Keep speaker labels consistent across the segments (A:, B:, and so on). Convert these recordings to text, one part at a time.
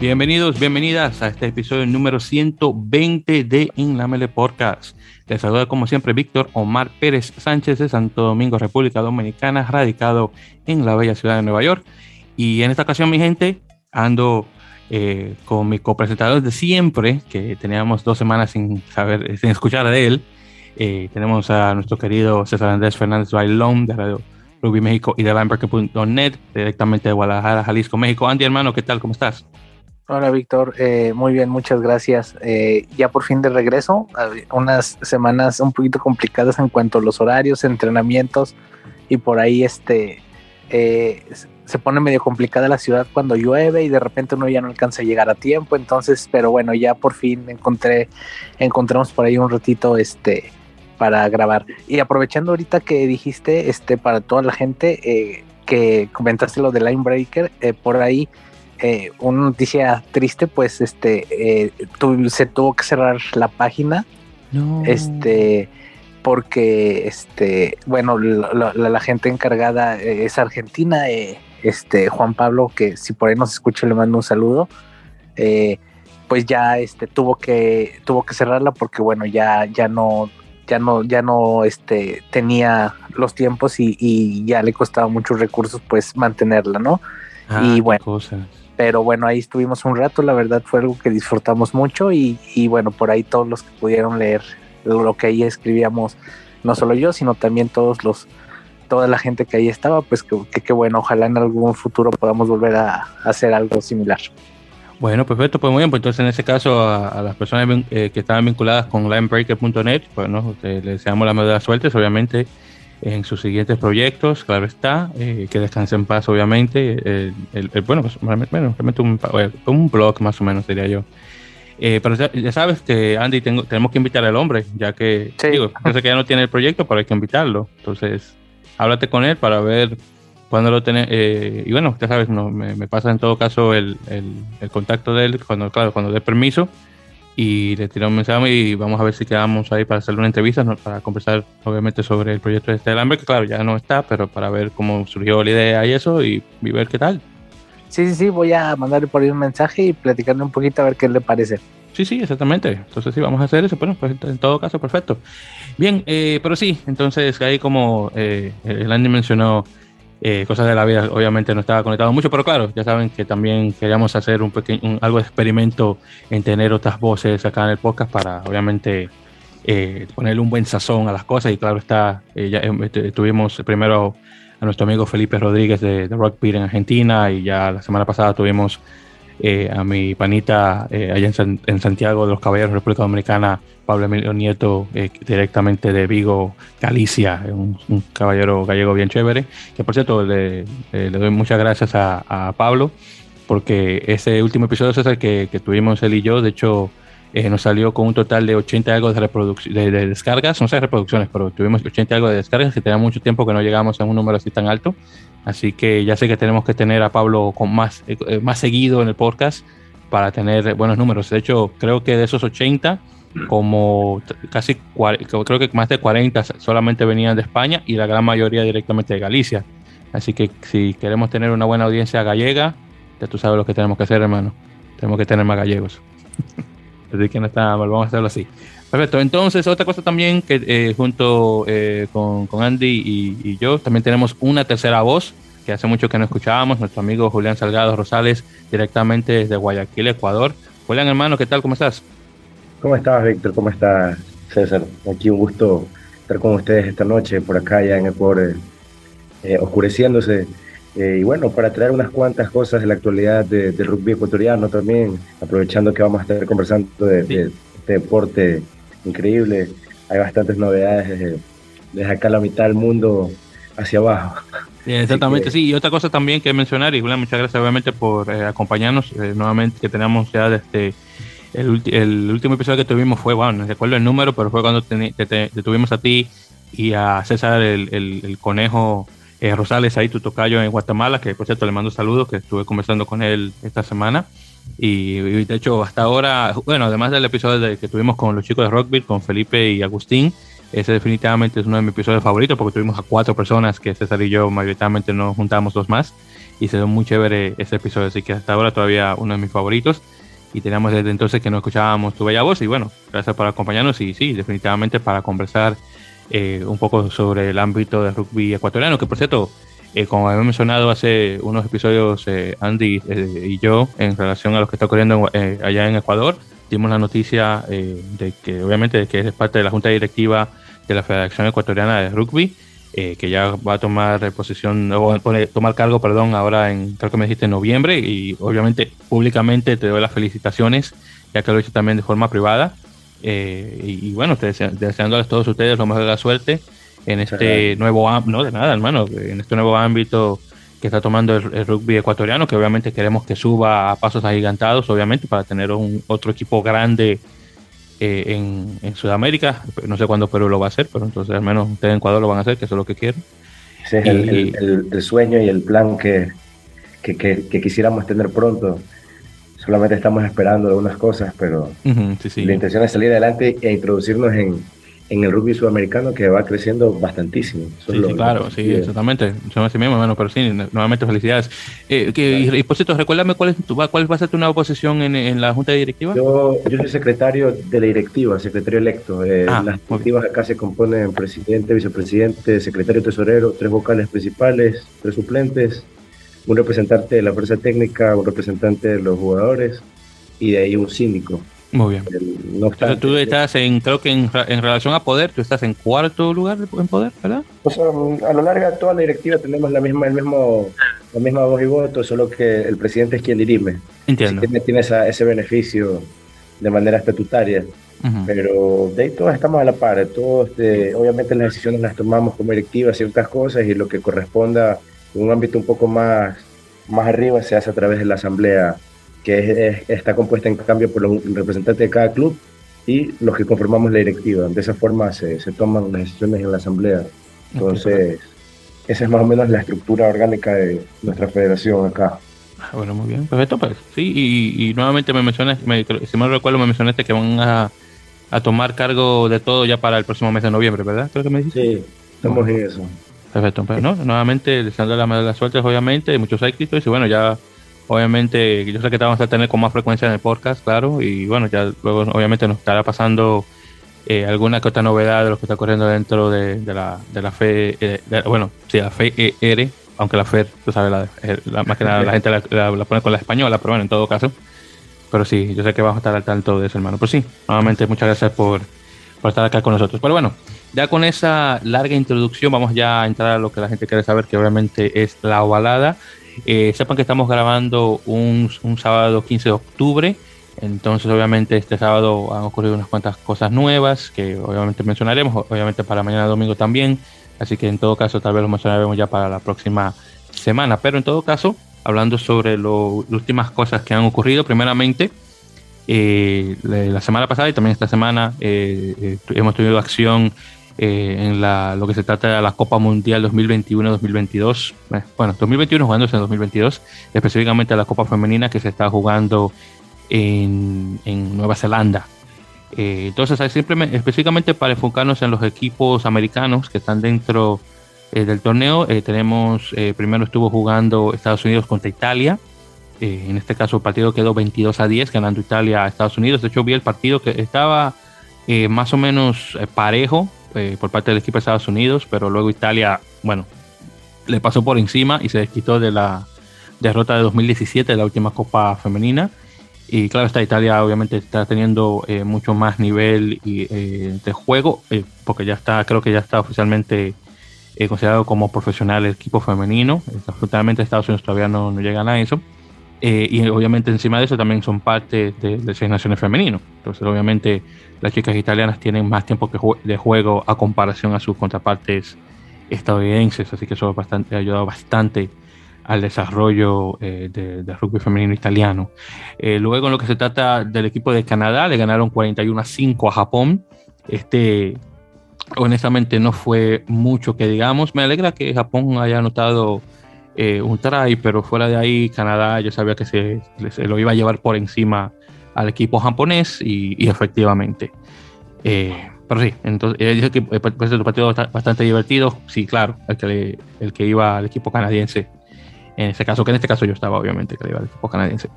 A: Bienvenidos, bienvenidas a este episodio número 120 de Inlamele Podcast. Les saluda como siempre Víctor Omar Pérez Sánchez de Santo Domingo, República Dominicana, radicado en la bella ciudad de Nueva York. Y en esta ocasión, mi gente, ando eh, con mi copresentador de siempre, que teníamos dos semanas sin saber, sin escuchar de él. Eh, tenemos a nuestro querido César Andrés Fernández Bailón de Radio Rugby México y de Lamberque.net, directamente de Guadalajara, Jalisco, México. Andy, hermano, ¿qué tal? ¿Cómo estás?
B: Hola Víctor, eh, muy bien, muchas gracias. Eh, ya por fin de regreso, unas semanas un poquito complicadas en cuanto a los horarios, entrenamientos y por ahí este eh, se pone medio complicada la ciudad cuando llueve y de repente uno ya no alcanza a llegar a tiempo. Entonces, pero bueno, ya por fin encontré, encontramos por ahí un ratito este para grabar. Y aprovechando ahorita que dijiste, este, para toda la gente que comentaste lo de Linebreaker, por ahí eh, una noticia triste, pues este eh, se tuvo que cerrar la página. Este, porque este, bueno, la, gente encargada eh, es argentina, este Juan Pablo, que si por ahí nos escucha le mando un saludo. pues ya este tuvo que tuvo que cerrarla porque bueno ya ya no ya no ya no este tenía los tiempos y, ya le costaba muchos recursos pues mantenerla no
A: ah, y bueno cosas
B: pero bueno, ahí estuvimos un rato, la verdad fue algo que disfrutamos mucho y, bueno, por ahí todos los que pudieron leer lo que ahí escribíamos, no solo yo, sino también todos los, toda la gente que ahí estaba, pues que, que, bueno, ojalá en algún futuro podamos volver a, hacer algo similar.
A: Bueno, perfecto, pues muy bien, pues entonces en ese caso a, las personas eh, que estaban vinculadas con linebreaker.net, pues no, les deseamos la mejor suerte, obviamente en sus siguientes proyectos, claro está, eh, que descanse en paz, obviamente. El, bueno, pues, realmente un, un, blog más o menos, diría yo. Eh, pero ya, sabes que, Andy, tengo, tenemos que invitar al hombre, ya que, digo, yo sé que ya no tiene el proyecto, pero hay que invitarlo. Entonces, háblate con él para ver cuándo lo tiene. Eh, y bueno, ya sabes, no, me, me, pasa en todo caso el, el, el, contacto de él, cuando, claro, cuando dé permiso y le tiré un mensaje y vamos a ver si quedamos ahí para hacer una entrevista, para conversar obviamente sobre el proyecto de este hambre, que claro, ya no está, pero para ver cómo surgió la idea y eso y, ver qué tal.
B: Sí, sí, sí, voy a mandarle por ahí un mensaje y platicarle un poquito a ver qué le parece.
A: Sí, sí, exactamente. Entonces sí, vamos a hacer eso. Bueno, pues en todo caso, perfecto. Bien, eh, pero sí, entonces ahí como eh, el Andy mencionó, eh, cosas de la vida, obviamente no estaba conectado mucho, pero claro, ya saben que también queríamos hacer un pequeño, algo de experimento en tener otras voces acá en el podcast para obviamente eh, ponerle un buen sazón a las cosas. Y claro está, eh, ya este, tuvimos primero a nuestro amigo Felipe Rodríguez de, de en Argentina y ya la semana pasada tuvimos eh, a mi panita eh, allá en, Santiago de los Caballeros, República Dominicana, Pablo Emilio Nieto, eh, directamente de Vigo, Galicia, un, caballero gallego bien chévere. Que por cierto, le, doy muchas gracias a, Pablo, porque ese último episodio es el que, tuvimos él y yo. De hecho, nos salió con un total de 80 algo de, de, de, descargas, no sé reproducciones, pero tuvimos 80 algo de descargas, que tenía mucho tiempo que no llegamos a un número así tan alto. Así que ya sé que tenemos que tener a Pablo con más, eh, más seguido en el podcast para tener buenos números. De hecho, creo que de esos 80, como casi creo que más de 40 solamente venían de España y la gran mayoría directamente de Galicia. Así que si queremos tener una buena audiencia gallega, ya tú sabes lo que tenemos que hacer, hermano. Tenemos que tener más gallegos. así que no está vamos a hacerlo así. Perfecto. Entonces, otra cosa también que eh, junto eh, con, Andy y, yo también tenemos una tercera voz que hace mucho que no escuchábamos, nuestro amigo Julián Salgado Rosales, directamente desde Guayaquil, Ecuador. Julián, hermano, ¿qué tal? ¿Cómo estás?
C: ¿Cómo estás, Víctor? ¿Cómo estás, César? Aquí un gusto estar con ustedes esta noche por acá ya en Ecuador, eh, oscureciéndose. y bueno, para traer unas cuantas cosas de la actualidad del rugby ecuatoriano también, aprovechando que vamos a estar conversando de, de este deporte increíble. Hay bastantes novedades desde, acá la mitad del mundo hacia abajo.
A: exactamente, sí. Y otra cosa también que mencionar, y Julián, muchas gracias obviamente por eh, acompañarnos eh, nuevamente, que tenemos ya desde el, el, último episodio que tuvimos fue, bueno, no recuerdo el número, pero fue cuando te, tuvimos a ti y a César el, conejo eh, Rosales, ahí tu tocayo en Guatemala, que por cierto le mando saludos, que estuve conversando con él esta semana. Y, de hecho, hasta ahora, bueno, además del episodio que tuvimos con los chicos de Rockville, con Felipe y Agustín, Ese definitivamente es uno de mis episodios favoritos porque tuvimos a cuatro personas que César y yo mayoritariamente nos juntamos dos más y se dio muy chévere ese episodio, así que hasta ahora todavía uno de mis favoritos y teníamos desde entonces que no escuchábamos tu bella voz y bueno, gracias por acompañarnos y sí, definitivamente para conversar eh, un poco sobre el ámbito del rugby ecuatoriano, que por cierto, eh, como había mencionado hace unos episodios eh, Andy y yo en relación a lo que está ocurriendo allá en Ecuador, dimos la noticia de que obviamente que es parte de la Junta Directiva de la Federación Ecuatoriana de Rugby, que ya va a tomar posición, o tomar cargo, perdón, ahora en, creo que me dijiste en noviembre, y obviamente públicamente te doy las felicitaciones, ya que lo he hecho también de forma privada. Eh, y, bueno, deseándoles a todos ustedes lo mejor de la suerte en este nuevo ámbito, no de nada, hermano, en este nuevo ámbito que está tomando el, rugby ecuatoriano, que obviamente queremos que suba a pasos agigantados, obviamente, para tener un otro equipo grande eh, en, Sudamérica. No sé cuándo Perú lo va a hacer, pero entonces al menos ustedes en Ecuador lo van a hacer, que eso es lo que quieren.
C: Ese es el, sueño y el plan que, que, que quisiéramos tener pronto solamente estamos esperando algunas cosas, pero la intención es salir adelante e introducirnos en, en el rugby sudamericano que va creciendo bastantísimo.
A: Sí, claro, sí, exactamente. Yo mismo, hermano, pero sí, nuevamente felicidades. Eh, que, y, por cierto, recuérdame cuál, es tu, cuál va a ser tu nueva posición en, en la Junta Directiva.
C: Yo, yo soy secretario de la directiva, secretario electo. Eh, ah, las directivas acá se componen presidente, vicepresidente, secretario tesorero, tres vocales principales, tres suplentes, un representante de la fuerza técnica, un representante de los jugadores y de ahí un síndico.
A: Muy bien. no tú estás en, creo que en, relación a poder, tú estás en cuarto lugar en poder, ¿verdad?
C: O sea, a lo largo de toda la directiva tenemos la misma, el mismo, la misma voz y voto, solo que el presidente es quien dirime.
A: Entiendo.
C: tiene, tiene ese beneficio de manera estatutaria. Pero de ahí todos estamos a la par, todos, este, obviamente las decisiones las tomamos como directiva, ciertas cosas y lo que corresponda un ámbito un poco más, más arriba se hace a través de la asamblea, que está compuesta en cambio por los representantes de cada club y los que conformamos la directiva. De esa forma se, se toman las decisiones en la asamblea. Entonces, esa es más o menos la estructura orgánica de nuestra federación acá.
A: Ah, bueno, muy bien, perfecto, pues sí, y, nuevamente me mencionaste, me, si me recuerdo, me mencionaste que van a, a, tomar cargo de todo ya para el próximo mes de noviembre, ¿verdad?
C: Creo que me dijiste. Sí, estamos en eso.
A: Perfecto, pero no, nuevamente deseando la, la suerte, obviamente, muchos éxitos y bueno, ya obviamente yo sé que te vamos a tener con más frecuencia en el podcast, claro, y bueno, ya luego obviamente nos estará pasando eh, alguna que otra novedad de lo que está ocurriendo dentro de, la, de la fe, eh, bueno, sí, la fe ER, aunque la FED, tú sabes, la, eh, más que nada la gente la, pone con la española, pero bueno, en todo caso, pero sí, yo sé que vamos a estar al tanto de eso, hermano. Pues sí, nuevamente muchas gracias por, por estar acá con nosotros. Pero bueno, ya con esa larga introducción vamos ya a entrar a lo que la gente quiere saber, que obviamente es la ovalada. Eh, sepan que estamos grabando un, un, sábado 15 de octubre, entonces obviamente este sábado han ocurrido unas cuantas cosas nuevas que obviamente mencionaremos, obviamente para mañana domingo también, así que en todo caso tal vez lo mencionaremos ya para la próxima semana, pero en todo caso, hablando sobre las últimas cosas que han ocurrido, primeramente, eh, la semana pasada y también esta semana eh, hemos tenido acción eh, en la, lo que se trata de la Copa Mundial 2021-2022. Eh, bueno, 2021 jugándose en 2022, específicamente la Copa Femenina que se está jugando en, en Nueva Zelanda. Eh, entonces, simplemente, específicamente para enfocarnos en los equipos americanos que están dentro del torneo, tenemos, primero estuvo jugando Estados Unidos contra Italia. en este caso, el partido quedó 22 a 10, ganando Italia a Estados Unidos. De hecho, vi el partido que estaba más o menos parejo eh, por parte del equipo de Estados Unidos, pero luego Italia, bueno, le pasó por encima y se desquitó de la derrota de 2017 de la última Copa Femenina. Y claro, esta Italia obviamente está teniendo eh, mucho más nivel y, eh, de juego, porque ya está, creo que ya está oficialmente considerado como profesional el equipo femenino. Afortunadamente Estados Unidos todavía no, no llegan a eso. Y obviamente encima de eso también son parte de, seis naciones femeninos. Entonces obviamente las chicas italianas tienen más tiempo de juego a comparación a sus contrapartes estadounidenses, así que eso bastante, ha ayudado bastante al desarrollo eh, del rugby femenino italiano. Eh, luego, en lo que se trata del equipo de Canadá, le ganaron 41 a 5 a Japón. Este, honestamente, no fue mucho que digamos. Me alegra que Japón haya anotado eh, un try, pero fuera de ahí, Canadá yo sabía que se, se, lo iba a llevar por encima al equipo japonés y, efectivamente. Eh, pero sí, entonces dijo que pues, el partido bastante divertido. Sí, claro, el que, el que iba al equipo canadiense. En este caso, que en este caso yo estaba, obviamente, que iba al equipo canadiense.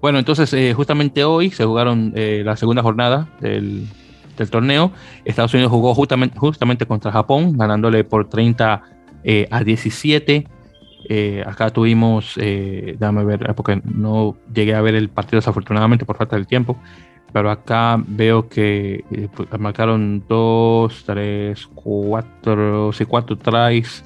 A: Bueno, entonces, justamente hoy se jugaron la segunda jornada del, del, torneo. Estados Unidos jugó justamente, justamente contra Japón, ganándole por 30 a 17. Eh, acá tuvimos, eh, déjame ver, porque no llegué a ver el partido desafortunadamente por falta del tiempo, pero acá veo que eh, pues, marcaron dos, tres, cuatro, sí, cuatro tries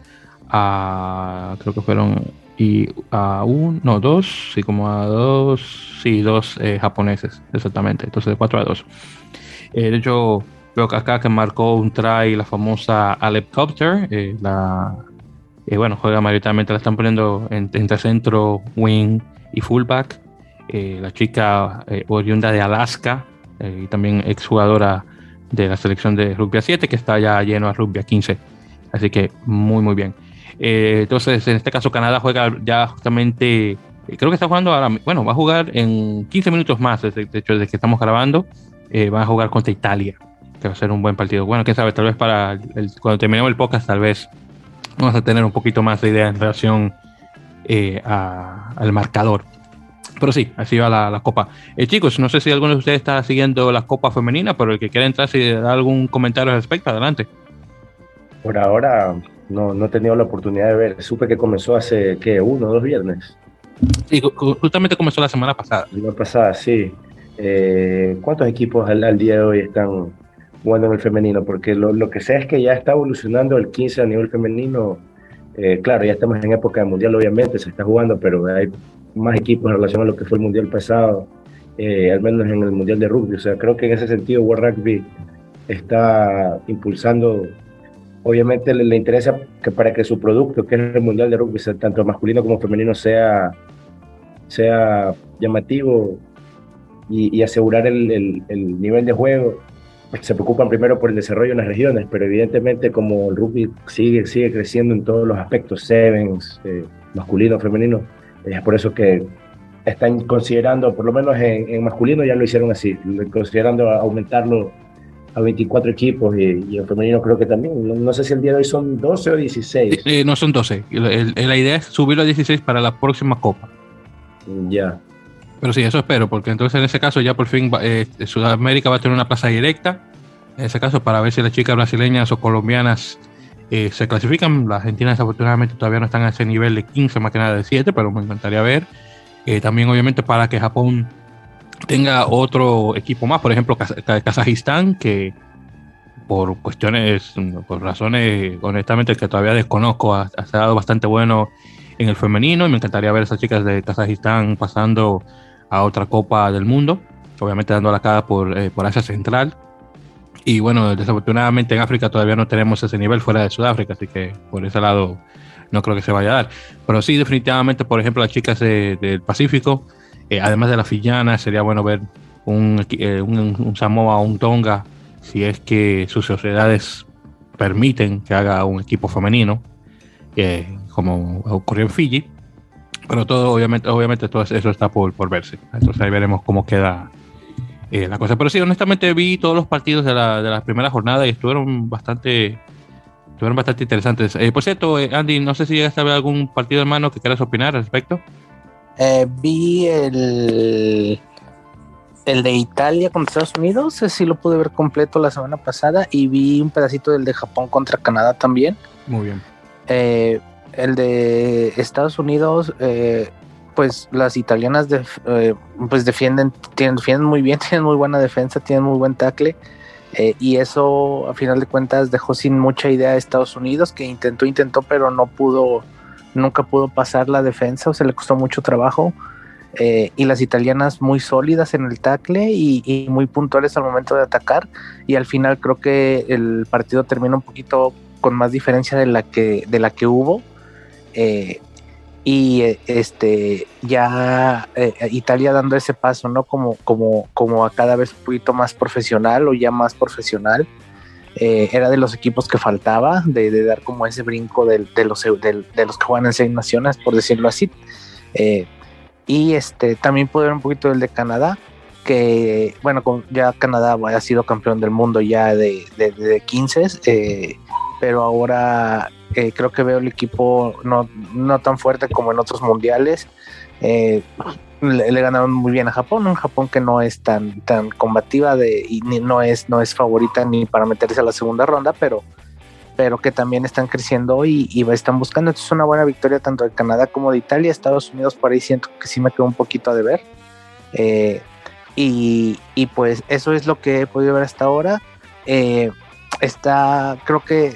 A: a, creo que fueron, y a uno, no, dos, sí, como a dos, sí, dos japoneses, exactamente, entonces de cuatro a dos. de hecho, veo acá que marcó un try la famosa Alep Copter, la eh, bueno, juega mayoritariamente, la están poniendo entre centro, wing y fullback. Eh, la chica eh, oriunda de Alaska y también exjugadora de la selección de rugby a 7 que está ya lleno a rugby a 15. Así que muy, muy bien. entonces, en este caso, Canadá juega ya justamente, creo que está jugando ahora, bueno, va a jugar en 15 minutos más, de, hecho, desde que estamos grabando, va a jugar contra Italia, que va a ser un buen partido. Bueno, quién sabe, tal vez para cuando terminemos el podcast, tal vez vamos a tener un poquito más de idea en relación eh, al marcador. Pero sí, así va la, Copa. Eh, chicos, no sé si alguno de ustedes está siguiendo la Copa Femenina, pero el que quiera entrar, si da algún comentario al respecto, adelante.
C: Por ahora no, no he tenido la oportunidad de ver. Supe que comenzó hace, ¿qué? ¿Uno o dos viernes?
A: Sí, justamente comenzó la semana pasada.
C: La semana pasada, sí. Eh, ¿Cuántos equipos al, día de hoy están jugando en el femenino, porque lo, lo, que sé es que ya está evolucionando el 15 a nivel femenino. Eh, claro, ya estamos en época de mundial, obviamente, se está jugando, pero hay más equipos en relación a lo que fue el mundial pasado, eh, al menos en el mundial de rugby. O sea, creo que en ese sentido World Rugby está impulsando. Obviamente le, interesa que para que su producto, que es el mundial de rugby, tanto masculino como femenino, sea, sea llamativo y, y asegurar el, el, el nivel de juego se preocupan primero por el desarrollo en las regiones, pero evidentemente como el rugby sigue, sigue creciendo en todos los aspectos, sevens, eh, masculino, femenino, es por eso que están considerando, por lo menos en, masculino ya lo hicieron así, considerando aumentarlo a 24 equipos y, en femenino creo que también. No, sé si el día de hoy son 12 o 16.
A: Eh, no son 12. la idea es subirlo a 16 para la próxima Copa.
C: Ya.
A: Pero sí, eso espero, porque entonces en ese caso ya por fin eh, Sudamérica va a tener una plaza directa. En ese caso, para ver si las chicas brasileñas o colombianas eh, se clasifican. Las argentinas desafortunadamente todavía no están a ese nivel de 15, más que nada de 7, pero me encantaría ver. Eh, también obviamente para que Japón tenga otro equipo más, por ejemplo Kazajistán, que por cuestiones, por razones honestamente que todavía desconozco, ha, ha dado bastante bueno en el femenino y me encantaría ver a esas chicas de Kazajistán pasando a otra Copa del Mundo, obviamente dando la cara por, eh, por Asia Central. Y bueno, desafortunadamente en África todavía no tenemos ese nivel fuera de Sudáfrica, así que por ese lado no creo que se vaya a dar. Pero sí, definitivamente, por ejemplo, las chicas del Pacífico, eh, además de las fillanas, sería bueno ver un, eh, un, un, Samoa o un Tonga, si es que sus sociedades permiten que haga un equipo femenino, como ocurrió en Fiji. Pero todo, obviamente, obviamente todo eso está por, por verse. Entonces ahí veremos cómo queda eh, la cosa. Pero sí, honestamente vi todos los partidos de la, de la primera jornada y estuvieron bastante, estuvieron bastante interesantes. Eh, por cierto, eh, Andy, no sé si llegaste a ver algún partido hermano que quieras opinar al respecto.
B: vi el, el de Italia contra Estados Unidos, sí lo pude ver completo la semana pasada y vi un pedacito del de Japón contra Canadá también.
A: Muy bien.
B: El de Estados Unidos, pues las italianas eh, pues defienden, muy bien, tienen muy buena defensa, tienen muy buen tackle. Eh, y eso a final de cuentas dejó sin mucha idea a Estados Unidos, que intentó, intentó, pero no pudo, nunca pudo pasar la defensa, o se le costó mucho trabajo. Eh, y las italianas muy sólidas en el tackle y, y, muy puntuales al momento de atacar. Y al final creo que el partido termina un poquito con más diferencia de la que, de la que hubo. Eh, y eh, este ya eh, Italia dando ese paso, ¿no? Como, como, como a cada vez un poquito más profesional o ya más profesional. Eh, era de los equipos que faltaba, de, dar como ese brinco de, los, de, los que juegan en seis naciones, por decirlo así. y este también pude ver un poquito del de Canadá. que, bueno, ya Canadá ha sido campeón del mundo ya de, de, 15, eh, pero ahora eh, creo que veo el equipo no, no tan fuerte como en otros mundiales. Eh, le, ganaron muy bien a Japón, un Japón que no es tan, tan combativa de, y ni, no, es, no es favorita ni para meterse a la segunda ronda, pero, pero que también están creciendo y, y están buscando. Entonces, una buena victoria tanto de Canadá como de Italia. Estados Unidos por ahí siento que sí me quedó un poquito a deber. Eh, y, y, pues eso es lo que he podido ver hasta ahora. Eh, está, creo que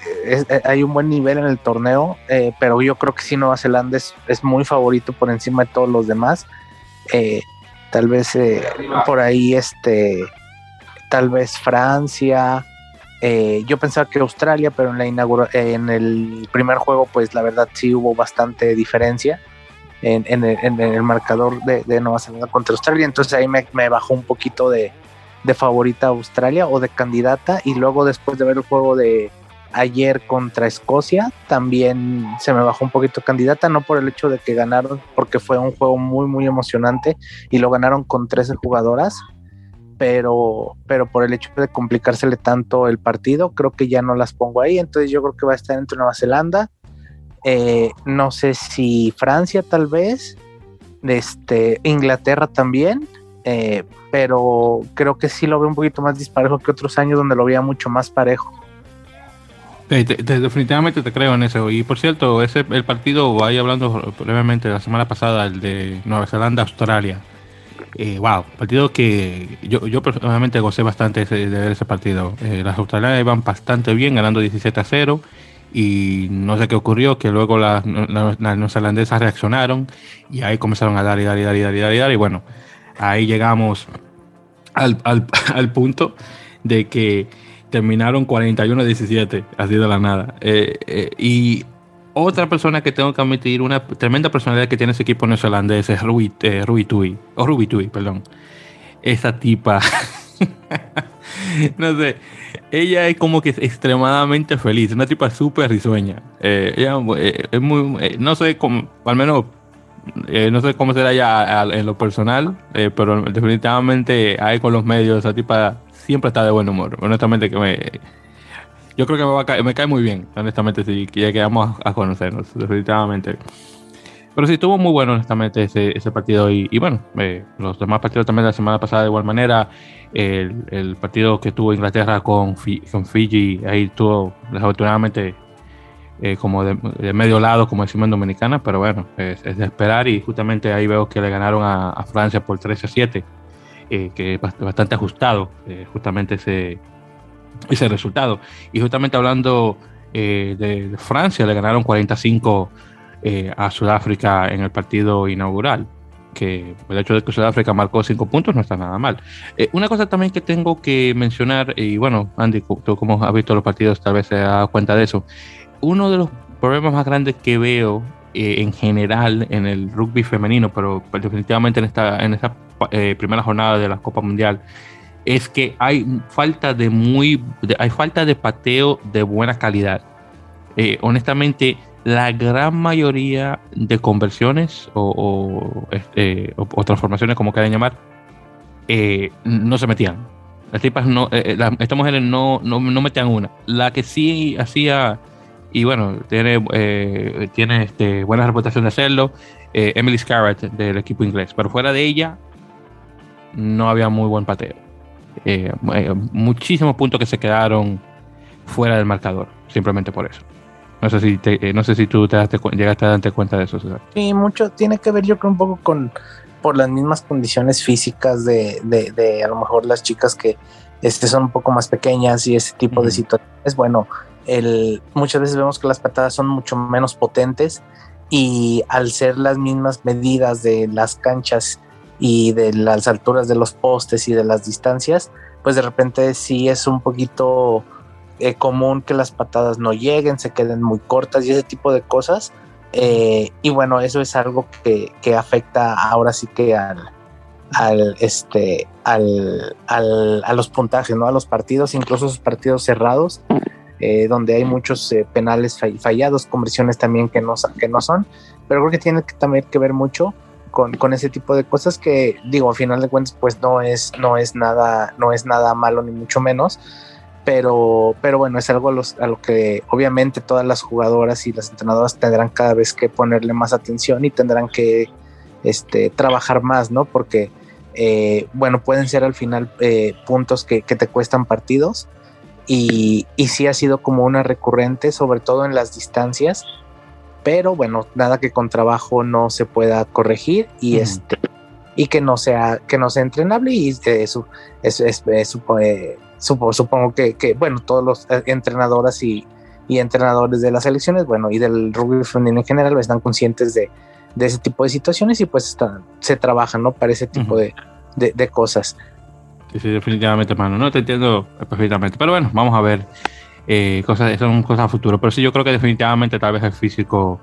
B: hay un buen nivel en el torneo, eh, pero yo creo que sí Nueva Zelanda es, muy favorito por encima de todos los demás. Eh, tal vez eh, por ahí, este, tal vez Francia. yo pensaba que Australia, pero en la en el primer juego, pues la verdad sí hubo bastante diferencia en, el, marcador de, Nueva Zelanda contra Australia. Entonces ahí me bajó un poquito de, de favorita Australia o de candidata y luego después de ver el juego de ayer contra Escocia también se me bajó un poquito candidata, no por el hecho de que ganaron, porque fue un juego muy muy emocionante y lo ganaron con 13 jugadoras, pero, pero por el hecho de complicársele tanto el partido, creo que ya no las pongo ahí, entonces yo creo que va a estar entre Nueva Zelanda, eh, no sé si Francia tal vez, este, Inglaterra también, eh, pero creo que sí lo veo un poquito más disparejo que otros años donde lo veía mucho más parejo.
A: definitivamente te creo en eso. Y por cierto, ese el partido, ahí hablando brevemente la semana pasada, el de Nueva Zelanda-Australia. Eh, wow, partido que yo, yo personalmente gocé bastante de ver ese partido. Eh, las australianas iban bastante bien, ganando 17 a 0. Y no sé qué ocurrió, que luego las, las, neozelandesas reaccionaron y ahí comenzaron a dar y dar y dar y dar y dar. Y bueno, ahí llegamos al, al, punto de que terminaron 41-17, así de la nada. Eh, eh, y otra persona que tengo que admitir, una tremenda personalidad que tiene ese equipo neozelandés es Ruby, eh, Tui, o Ruby Tui, perdón. Esa tipa, no sé, ella es como que extremadamente feliz, una tipa súper risueña. ella es muy, no sé, cómo, al menos eh, no sé cómo será ya en lo personal, eh, pero definitivamente ahí con los medios, esa tipa siempre está de buen humor. Honestamente, que me. Yo creo que me, va a me cae muy bien, honestamente, si ya quedamos a, conocernos, definitivamente. Pero sí, estuvo muy bueno, honestamente, ese, ese partido. Y, bueno, eh, los demás partidos también la semana pasada, de igual manera. El, el partido que tuvo Inglaterra con, con Fiji, ahí tuvo, desafortunadamente, eh, como de, medio lado, como decimos en Dominicana, pero bueno, es, de esperar y justamente ahí veo que le ganaron a, Francia por 13 a 7, eh, que es bastante ajustado eh, justamente ese, ese resultado. Y justamente hablando de, Francia, le ganaron 45 a Sudáfrica en el partido inaugural que el hecho de que Sudáfrica marcó 5 puntos no está nada mal. una cosa también que tengo que mencionar, y bueno, Andy, tú como has visto los partidos, tal vez se da cuenta de eso, uno de los problemas más grandes que veo eh, en general en el rugby femenino, pero definitivamente en esta, en esta eh, primera jornada de la Copa Mundial, es que hay falta de muy, hay falta de pateo de buena calidad. Eh, honestamente, la gran mayoría de conversiones o, este, transformaciones, como quieran llamar, no se metían. Las tipas no, estas mujeres no, metían una. La que sí hacía y bueno, tiene, eh, este, buena reputación de hacerlo. Eh, Emily Scarrett del equipo inglés, pero fuera de ella no había muy buen pateo. Eh, muchísimos puntos que se quedaron fuera del marcador, simplemente por eso. No sé si, no sé si tú te llegaste a darte cuenta de eso.
B: Sí, mucho tiene que ver yo creo un poco con por las mismas condiciones físicas de, de, de a lo mejor las chicas que este, son un poco más pequeñas y ese tipo de situaciones. Bueno, muchas veces vemos que las patadas son mucho menos potentes y al ser las mismas medidas de las canchas y de las alturas de los postes y de las distancias, pues de repente sí es un poquito eh, común que las patadas no lleguen, se queden muy cortas y ese tipo de cosas. Eh, y bueno, eso es algo que, afecta ahora sí que al, al este al, a los puntajes, ¿no? A los partidos, incluso esos partidos cerrados, eh, donde hay muchos eh, penales fallados, conversiones también que no, que no son, pero creo que tiene que también que ver mucho con, con, ese tipo de cosas que digo, al final de cuentas, pues no es, no es nada, no es nada malo ni mucho menos, pero, pero bueno, es algo a, los, a, lo que obviamente todas las jugadoras y las entrenadoras tendrán cada vez que ponerle más atención y tendrán que este, trabajar más, ¿no? Porque, eh, bueno, pueden ser al final eh, puntos que, que, te cuestan partidos y, y sí ha sido como una recurrente, sobre todo en las distancias, pero bueno, nada que con trabajo no se pueda corregir y este y que no sea que no sea entrenable y eso es, es, supongo que, que, bueno todos los eh, entrenadoras y, y, entrenadores de las selecciones bueno y del rugby femenino en general están conscientes de, de ese tipo de situaciones y pues están, se trabajan no para ese tipo de, de, de, cosas.
A: Sí, sí definitivamente hermano no te entiendo perfectamente. Pero bueno vamos a ver eh, cosas, son cosas a futuro. Pero sí, yo creo que definitivamente tal vez el físico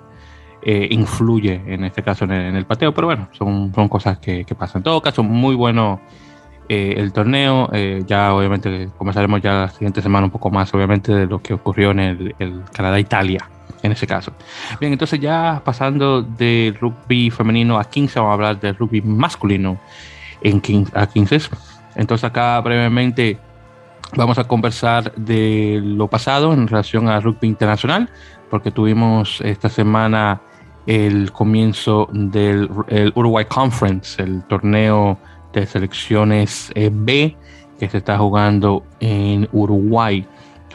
A: eh, influye en este caso en el, pateo, pero bueno, son, son cosas que, que, pasan. En todo caso, muy bueno eh, el torneo. ya obviamente comenzaremos ya la siguiente semana un poco más, obviamente, de lo que ocurrió en el, el Canadá-Italia. En ese caso. Bien, entonces ya pasando del rugby femenino a 15, vamos a hablar del rugby masculino en 15, a 15. Entonces acá brevemente Vamos a conversar de lo pasado en relación al rugby internacional, porque tuvimos esta semana el comienzo del Uruguay Conference, el torneo de selecciones eh, B que se está jugando en Uruguay.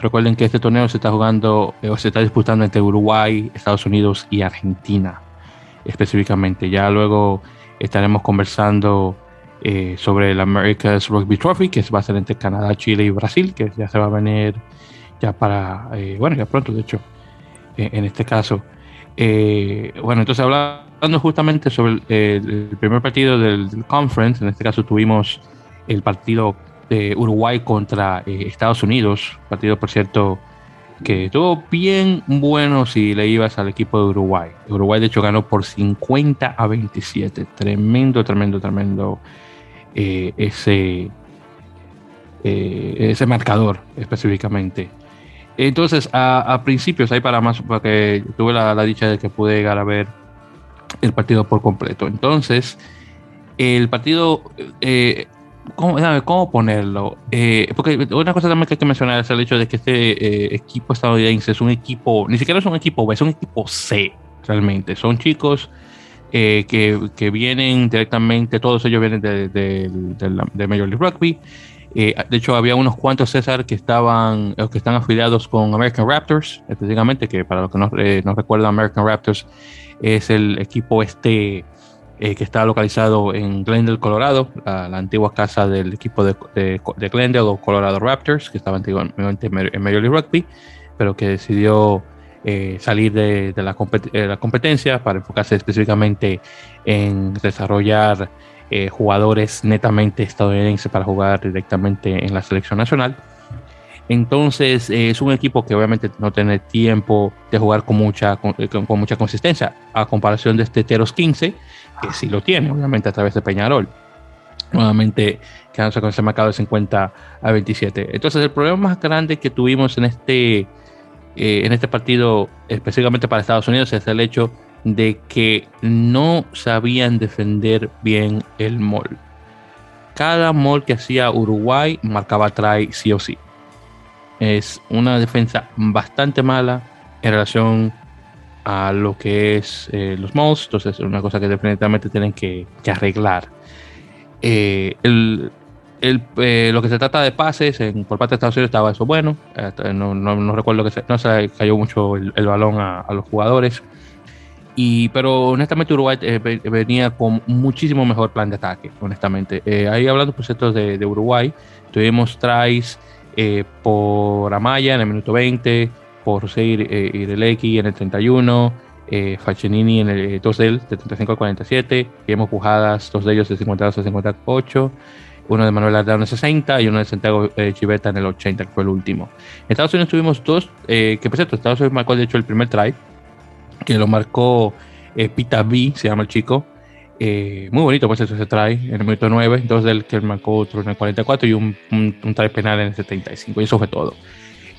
A: Recuerden que este torneo se está jugando eh, o se está disputando entre Uruguay, Estados Unidos y Argentina específicamente. Ya luego estaremos conversando eh, sobre el America's Rugby Trophy, que va a ser entre Canadá, Chile y Brasil, que ya se va a venir ya para, eh, bueno, ya pronto, de hecho, en este caso. bueno, entonces hablando justamente sobre el, primer partido del, conference, en este caso tuvimos el partido de Uruguay contra Estados Unidos, partido por cierto que estuvo bien bueno si le ibas al equipo de Uruguay. Uruguay de hecho ganó por 50 a 27, tremendo, tremendo, tremendo eh, ese, eh, ese marcador específicamente. Entonces, a, principios, ahí para más, porque tuve la, dicha de que pude llegar a ver el partido por completo. Entonces, el partido, eh, ¿cómo, ¿cómo, ponerlo? porque una cosa también que hay que mencionar es el hecho de que este equipo estadounidense es un equipo, ni siquiera es un equipo B, es un equipo C, realmente. Son chicos eh, que, vienen directamente, todos ellos vienen de, de, Major League Rugby. Eh, de hecho, había unos cuantos César que estaban, que están afiliados con American Raptors, específicamente, que para los que no, eh, no recuerdan, American Raptors es el equipo este que está localizado en Glendale, Colorado, la, antigua casa del equipo de, de, Glendale o Colorado Raptors, que estaba antiguamente en Major League Rugby, pero que decidió eh, salir de, la, competencia para enfocarse específicamente en desarrollar eh, jugadores netamente estadounidenses para jugar directamente en la selección nacional. Entonces eh, es un equipo que obviamente no tiene tiempo de jugar con mucha, con, mucha consistencia, a comparación de este Teros 15, que sí lo tiene, obviamente a través de Peñarol. Nuevamente quedándose con ese marcado de 50 a 27. Entonces el problema más grande que tuvimos en este eh, en este partido, específicamente para Estados Unidos, es el hecho de que no sabían defender bien el mall. Cada mall que hacía Uruguay marcaba try sí o sí. Es una defensa bastante mala en relación a lo que es eh, los malls. Entonces, es una cosa que definitivamente tienen que, arreglar. Eh, el, eh, lo que se trata de pases por parte de Estados Unidos estaba eso bueno. no, no, recuerdo que se, no se cayó mucho el, balón a, los jugadores. Y, pero honestamente Uruguay eh, venía con muchísimo mejor plan de ataque, honestamente. Eh, ahí hablando por cierto de, de, Uruguay, tuvimos tries por Amaya en el minuto 20, por Seir Ireleki en el 31, eh, Faccinini en el 2 del de 35 al 47, y hemos pujadas dos de ellos de 52 a 58 uno de Manuel Ardao en el 60 y uno de Santiago eh, Chiveta en el 80, que fue el último. En Estados Unidos tuvimos dos, eh, que por cierto, Estados Unidos marcó de hecho el primer try, que lo marcó eh, Pita B, se llama el chico. muy bonito, pues eso se trae en el minuto 9, dos del que marcó otro en el 44 y un, un, try penal en el 75, y eso fue todo.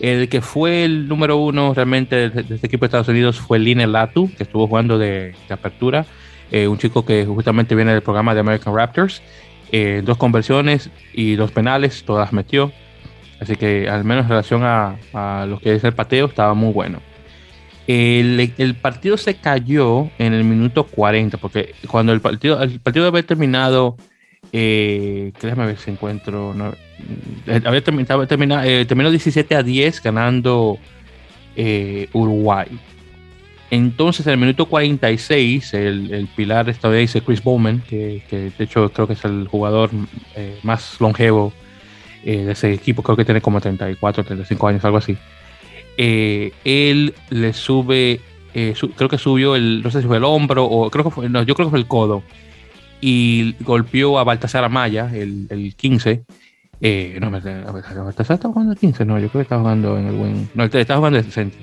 A: El que fue el número uno realmente de, este equipo de Estados Unidos fue Line Latu, que estuvo jugando de, de apertura un chico que justamente viene del programa de American Raptors. dos conversiones y dos penales, todas metió. Así que al menos en relación a, a lo que es el pateo, estaba muy bueno. El, partido se cayó en el minuto 40, porque cuando el partido, el partido había terminado, eh, déjame ver si encuentro, eh, había terminado, eh, terminó 17 a 10 ganando eh, Uruguay. Entonces, en el minuto 46, el, el pilar estadounidense Chris Bowman, que, que, de hecho creo que es el jugador eh, más longevo de ese equipo, creo que tiene como 34, 35 años, algo así eh, él le sube, eh, creo que subió el, no sé si fue el hombro o creo que fue, no, yo creo que fue el codo y golpeó a Baltasar Amaya, el, el 15. Eh, no, Baltasar estaba jugando el 15, no, yo creo que estaba jugando en el buen, no, estaba jugando el centro.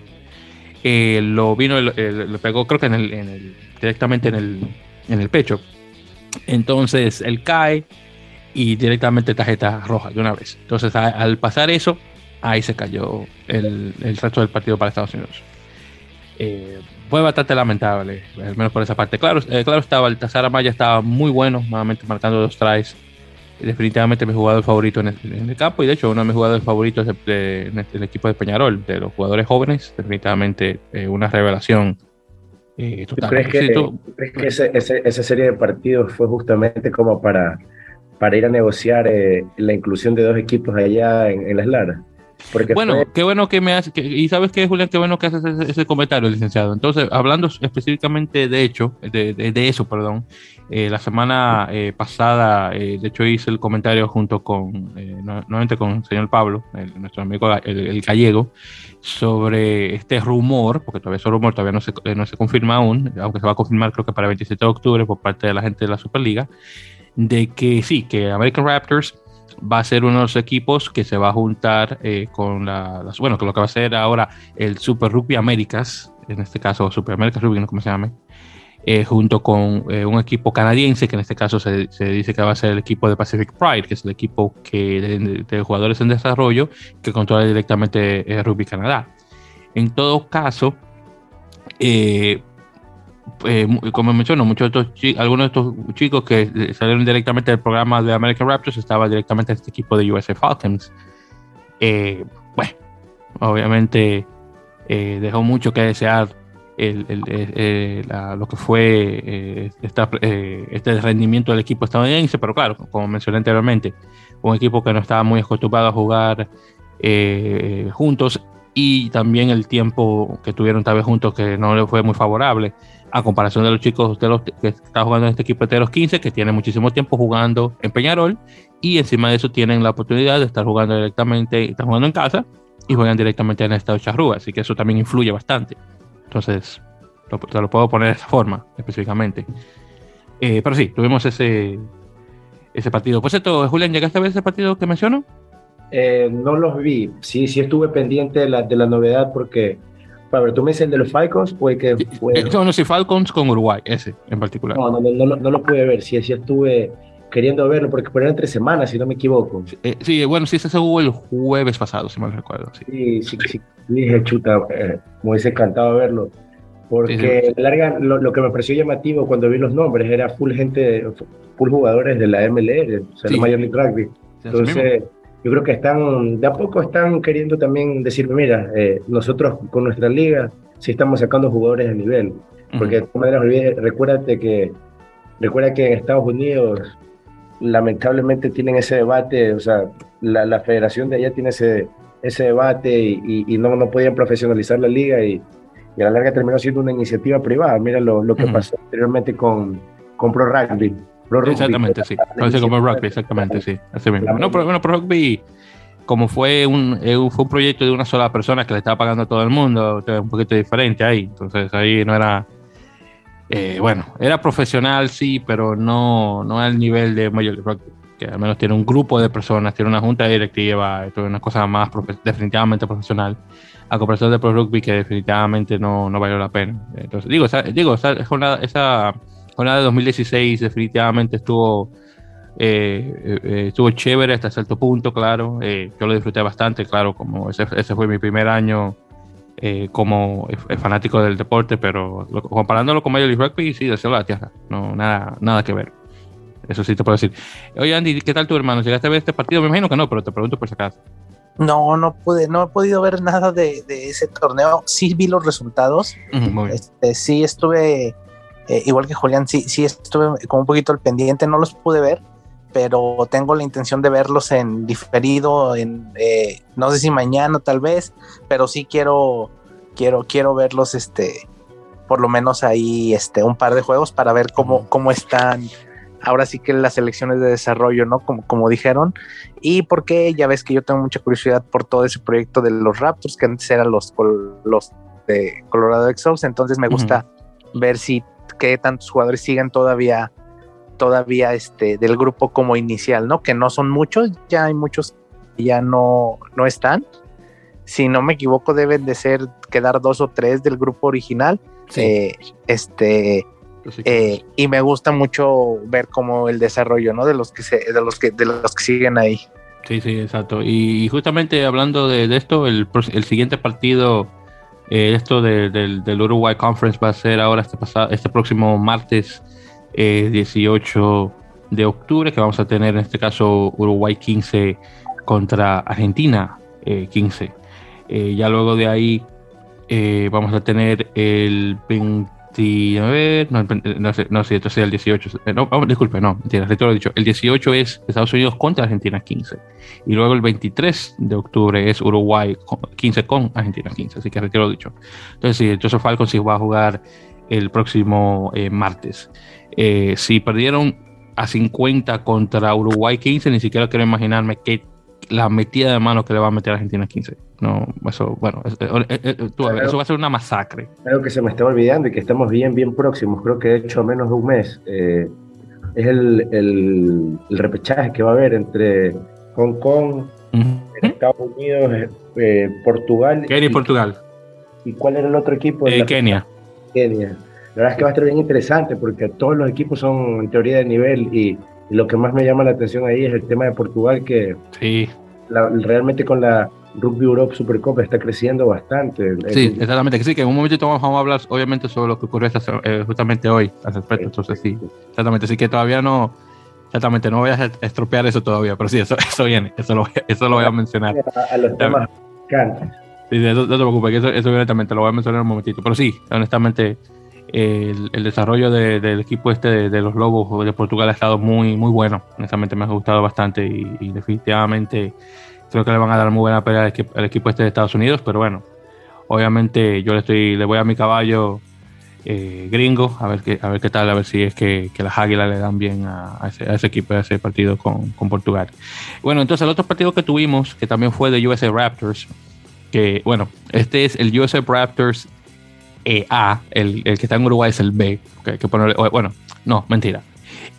A: Eh, lo vino, lo pegó creo que en en el, directamente en el, en el pecho. Entonces él cae y directamente tarjeta roja de una vez. Entonces al pasar eso, ahí se cayó el, el resto del partido para Estados Unidos. Eh, fue bastante lamentable, al menos por esa parte. Claro, eh, claro estaba, el Tazar Amaya estaba muy bueno, nuevamente marcando dos tries. Definitivamente mi jugador favorito en el, campo y de hecho uno de mis jugadores favoritos del equipo de Peñarol, de los jugadores jóvenes, definitivamente eh, una revelación.
C: Eh. ¿Crees que, ¿tú, ¿crees que ese, ese, esa serie de partidos fue justamente como para, para ir a negociar eh, la inclusión de dos equipos allá en, en las Laras?
A: Bueno, qué bueno que me hace, y sabes qué, Julián, qué bueno que haces ese, comentario, licenciado. Entonces, hablando específicamente de hecho, de, de, eso, perdón, eh, la semana eh, pasada, eh, de hecho, hice el comentario junto con, nuevamente con el señor Pablo, nuestro amigo el, gallego, sobre este rumor, porque todavía ese rumor todavía no se, no se confirma aún, aunque se va a confirmar creo que para el 27 de octubre por parte de la gente de la Superliga, de que sí, que American Raptors va a ser uno de los equipos que se va a juntar eh, con las, bueno, con lo que va a ser ahora el Super Rugby Américas, en este caso Super Américas Rugby, no como se llame, eh, junto con eh, un equipo canadiense, que en este caso se, se, dice que va a ser el equipo de Pacific Pride, que es el equipo que, de, de jugadores en desarrollo que controla directamente Rugby Canadá. En todo caso, eh, eh, como menciono, muchos de estos algunos de estos chicos que eh, salieron directamente del programa de American Raptors estaban directamente en este equipo de USA Falcons. Eh, bueno, obviamente dejó mucho que desear lo que fue este rendimiento del equipo estadounidense, pero claro, como mencioné anteriormente, un equipo que no estaba muy acostumbrado a jugar juntos y también el tiempo que tuvieron tal vez juntos que no le fue muy favorable a comparación de los chicos de los que están jugando en este equipo de los 15, que tienen muchísimo tiempo jugando en Peñarol, y encima de eso tienen la oportunidad de estar jugando directamente, están jugando en casa y juegan directamente en el estado de Charrúa, así que eso también influye bastante. Entonces, te lo puedo poner de esa forma específicamente. Eh, pero sí, tuvimos ese, ese partido. Por cierto, Julián, ¿llegaste a ver ese partido que menciono?
C: Eh, no los vi, sí, sí estuve pendiente de la, de la novedad porque ver, ¿tú me dices el de los Falcons o el que fue?
A: No, no, sí, Falcons con Uruguay, ese en particular.
C: No, no, no, no, no lo pude ver, sí, sí estuve queriendo verlo, porque fueron entre semanas, si no me equivoco.
A: Eh, sí, bueno, sí, ese se jugó el jueves pasado, si mal recuerdo. Sí,
C: sí, sí, sí dije, chuta, eh, me hubiese encantado verlo. Porque sí, sí. larga, lo, lo, que me pareció llamativo cuando vi los nombres era full gente, full jugadores de la MLR, o sea, sí. la Major League Rugby. Entonces, yo creo que están, de a poco están queriendo también decirme, mira, eh, nosotros con nuestra liga sí estamos sacando jugadores de nivel. Porque de todas maneras, recuérdate que, recuerda que en Estados Unidos lamentablemente tienen ese debate, o sea, la, la federación de allá tiene ese, ese debate y, y, y, no, no podían profesionalizar la liga y, y, a la larga terminó siendo una iniciativa privada. Mira lo, lo que uh -huh. pasó anteriormente con, con Pro Rugby
A: Pro Rugby. Exactamente, sí. Parece como Rugby, exactamente, sí. Así mismo. No, pero bueno, Pro Rugby, como fue un, eh, fue un proyecto de una sola persona que le estaba pagando a todo el mundo, un poquito diferente ahí. Entonces ahí no era. Eh, bueno, era profesional, sí, pero no, no al nivel de Major League Rugby, que al menos tiene un grupo de personas, tiene una junta directiva, esto es una cosa más profe definitivamente profesional, a comparación de Pro Rugby, que definitivamente no, no valió la pena. Entonces, digo, esa, digo esa, esa jornada de 2016 definitivamente estuvo, eh, eh, estuvo chévere hasta cierto punto, claro. Eh, yo lo disfruté bastante, claro, como ese, ese, fue mi primer año eh, como fanático del deporte, pero comparándolo con Major League Rugby, sí, deseo la tierra. No, nada, nada que ver. Eso sí te puedo decir. Oye, Andy, ¿qué tal tu hermano? ¿Llegaste a ver este partido? Me imagino que no, pero te pregunto por si acaso.
B: No, no pude, no he podido ver nada de, ese torneo. Sí vi los resultados. Este, sí estuve, eh, igual que Julián, sí, sí estuve como un poquito al pendiente, no los pude ver, pero tengo la intención de verlos en diferido, en eh, no sé si mañana tal vez, pero sí quiero, quiero, quiero verlos, este, por lo menos ahí, este, un par de juegos para ver cómo, cómo están ahora sí que las elecciones de desarrollo, ¿no? Como, como dijeron. Y porque ya ves que yo tengo mucha curiosidad por todo ese proyecto de los Raptors, que antes eran los, los de Colorado Exos. Entonces me gusta ver si qué tantos jugadores siguen todavía, todavía este, del grupo como inicial, ¿no? Que no son muchos, ya hay muchos que ya no, no están. Si no me equivoco, deben de ser quedar dos o tres del grupo original. Eh, este eh, y me gusta mucho ver como el desarrollo, ¿no? De los que se, de los que, de los que siguen ahí.
A: Sí, sí, exacto. Y, justamente hablando de, esto, el, el, siguiente partido, eh, esto del, Uruguay Conference va a ser ahora este, pasado, este próximo martes 18 eh, de octubre, que vamos a tener en este caso Uruguay 15 contra Argentina 15. ya luego de ahí vamos a tener el 20 a ver, no, no, sé, no sé, esto es el 18. Eh, no, oh, disculpe, no, mentira, lo dicho. El 18 es Estados Unidos contra Argentina 15. Y luego el 23 de octubre es Uruguay 15 con Argentina 15. Así que retiro lo dicho. Entonces, sí, entonces Falcon sí va a jugar el próximo eh, martes. Eh, si perdieron a 50 contra Uruguay 15, ni siquiera quiero imaginarme qué la metida de mano que le va a meter a Argentina 15. No, eso, bueno, eh, eh, eh, eso va a ser una masacre.
C: Algo que se me está olvidando y que estamos bien, bien próximos, creo que de hecho menos de un mes, es el, el, repechaje que va a haber entre Hong Kong, Estados Unidos, Portugal.
A: Kenia y Portugal.
C: ¿Y cuál era el otro equipo?
A: Kenia.
C: Kenia. La verdad es que va a estar bien interesante porque todos los equipos son en teoría de nivel y lo que más me llama la atención ahí es el tema de Portugal, que
A: sí.
C: Realmente con la Rugby Europe Supercopa está creciendo bastante.
A: Sí, exactamente. Sí, que en un momentito vamos a hablar obviamente sobre lo que ocurrió eh, justamente hoy al respecto. Entonces sí, exactamente. Así que todavía no, exactamente, no voy a estropear eso todavía, pero sí, eso, eso viene, eso lo, eso lo voy a mencionar.
C: A, los temas
A: Sí, no, te preocupes, que eso, eso evidentemente lo voy a mencionar en un momentito. Pero sí, honestamente, el, desarrollo del equipo este de, los Lobos de Portugal ha estado muy, muy bueno. Honestamente me ha gustado bastante y, definitivamente creo que le van a dar muy buena pelea al, equipo este de Estados Unidos, pero bueno, obviamente yo le estoy le voy a mi caballo eh, gringo a ver qué a ver qué tal a ver si es que, las águilas le dan bien a, ese, equipo a ese partido con, con, Portugal bueno entonces el otro partido que tuvimos que también fue de USA Raptors que bueno este es el USA Raptors e A, el, que está en Uruguay es el B. Que que bueno, no, mentira.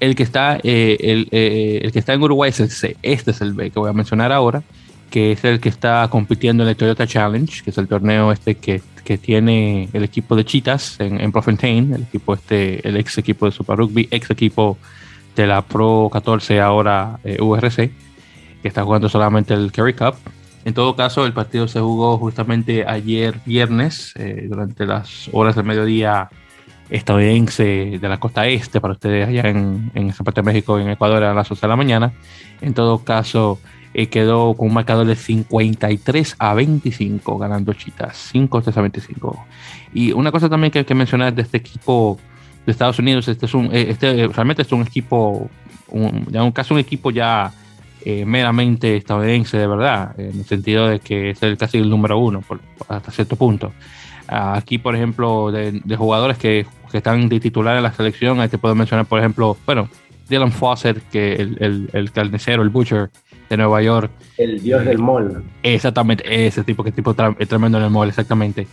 A: El que, está, eh, eh, el, que está en Uruguay es el C. Este es el B que voy a mencionar ahora, que es el que está compitiendo en el Toyota Challenge, que es el torneo este que, que tiene el equipo de Chitas en, en Profentain, el equipo este, el ex equipo de Super Rugby, ex equipo de la Pro 14 ahora eh, URC, que está jugando solamente el Kerry Cup. En todo caso, el partido se jugó justamente ayer viernes, eh, durante las horas del mediodía estadounidense de la costa este, para ustedes allá en, en parte de México, en Ecuador, a las 11 de la mañana. En todo caso, eh, quedó con un marcador de 53 a 25, ganando Chitas, 5 a 25. Y una cosa también que hay que mencionar de este equipo de Estados Unidos, este es un, eh, este realmente es un equipo, un, ya un caso un equipo ya eh, meramente estadounidense de verdad, en el sentido de que es el, casi el número uno hasta cierto punto. Aquí, por ejemplo, de, jugadores que, que, están de titular en la selección, ahí te puedo mencionar, por ejemplo, bueno, Dylan Fawcett, que el, el, el carnicero, el butcher de Nueva York.
C: El dios del mall.
A: Exactamente, ese tipo, que tipo tremendo en el mall, exactamente.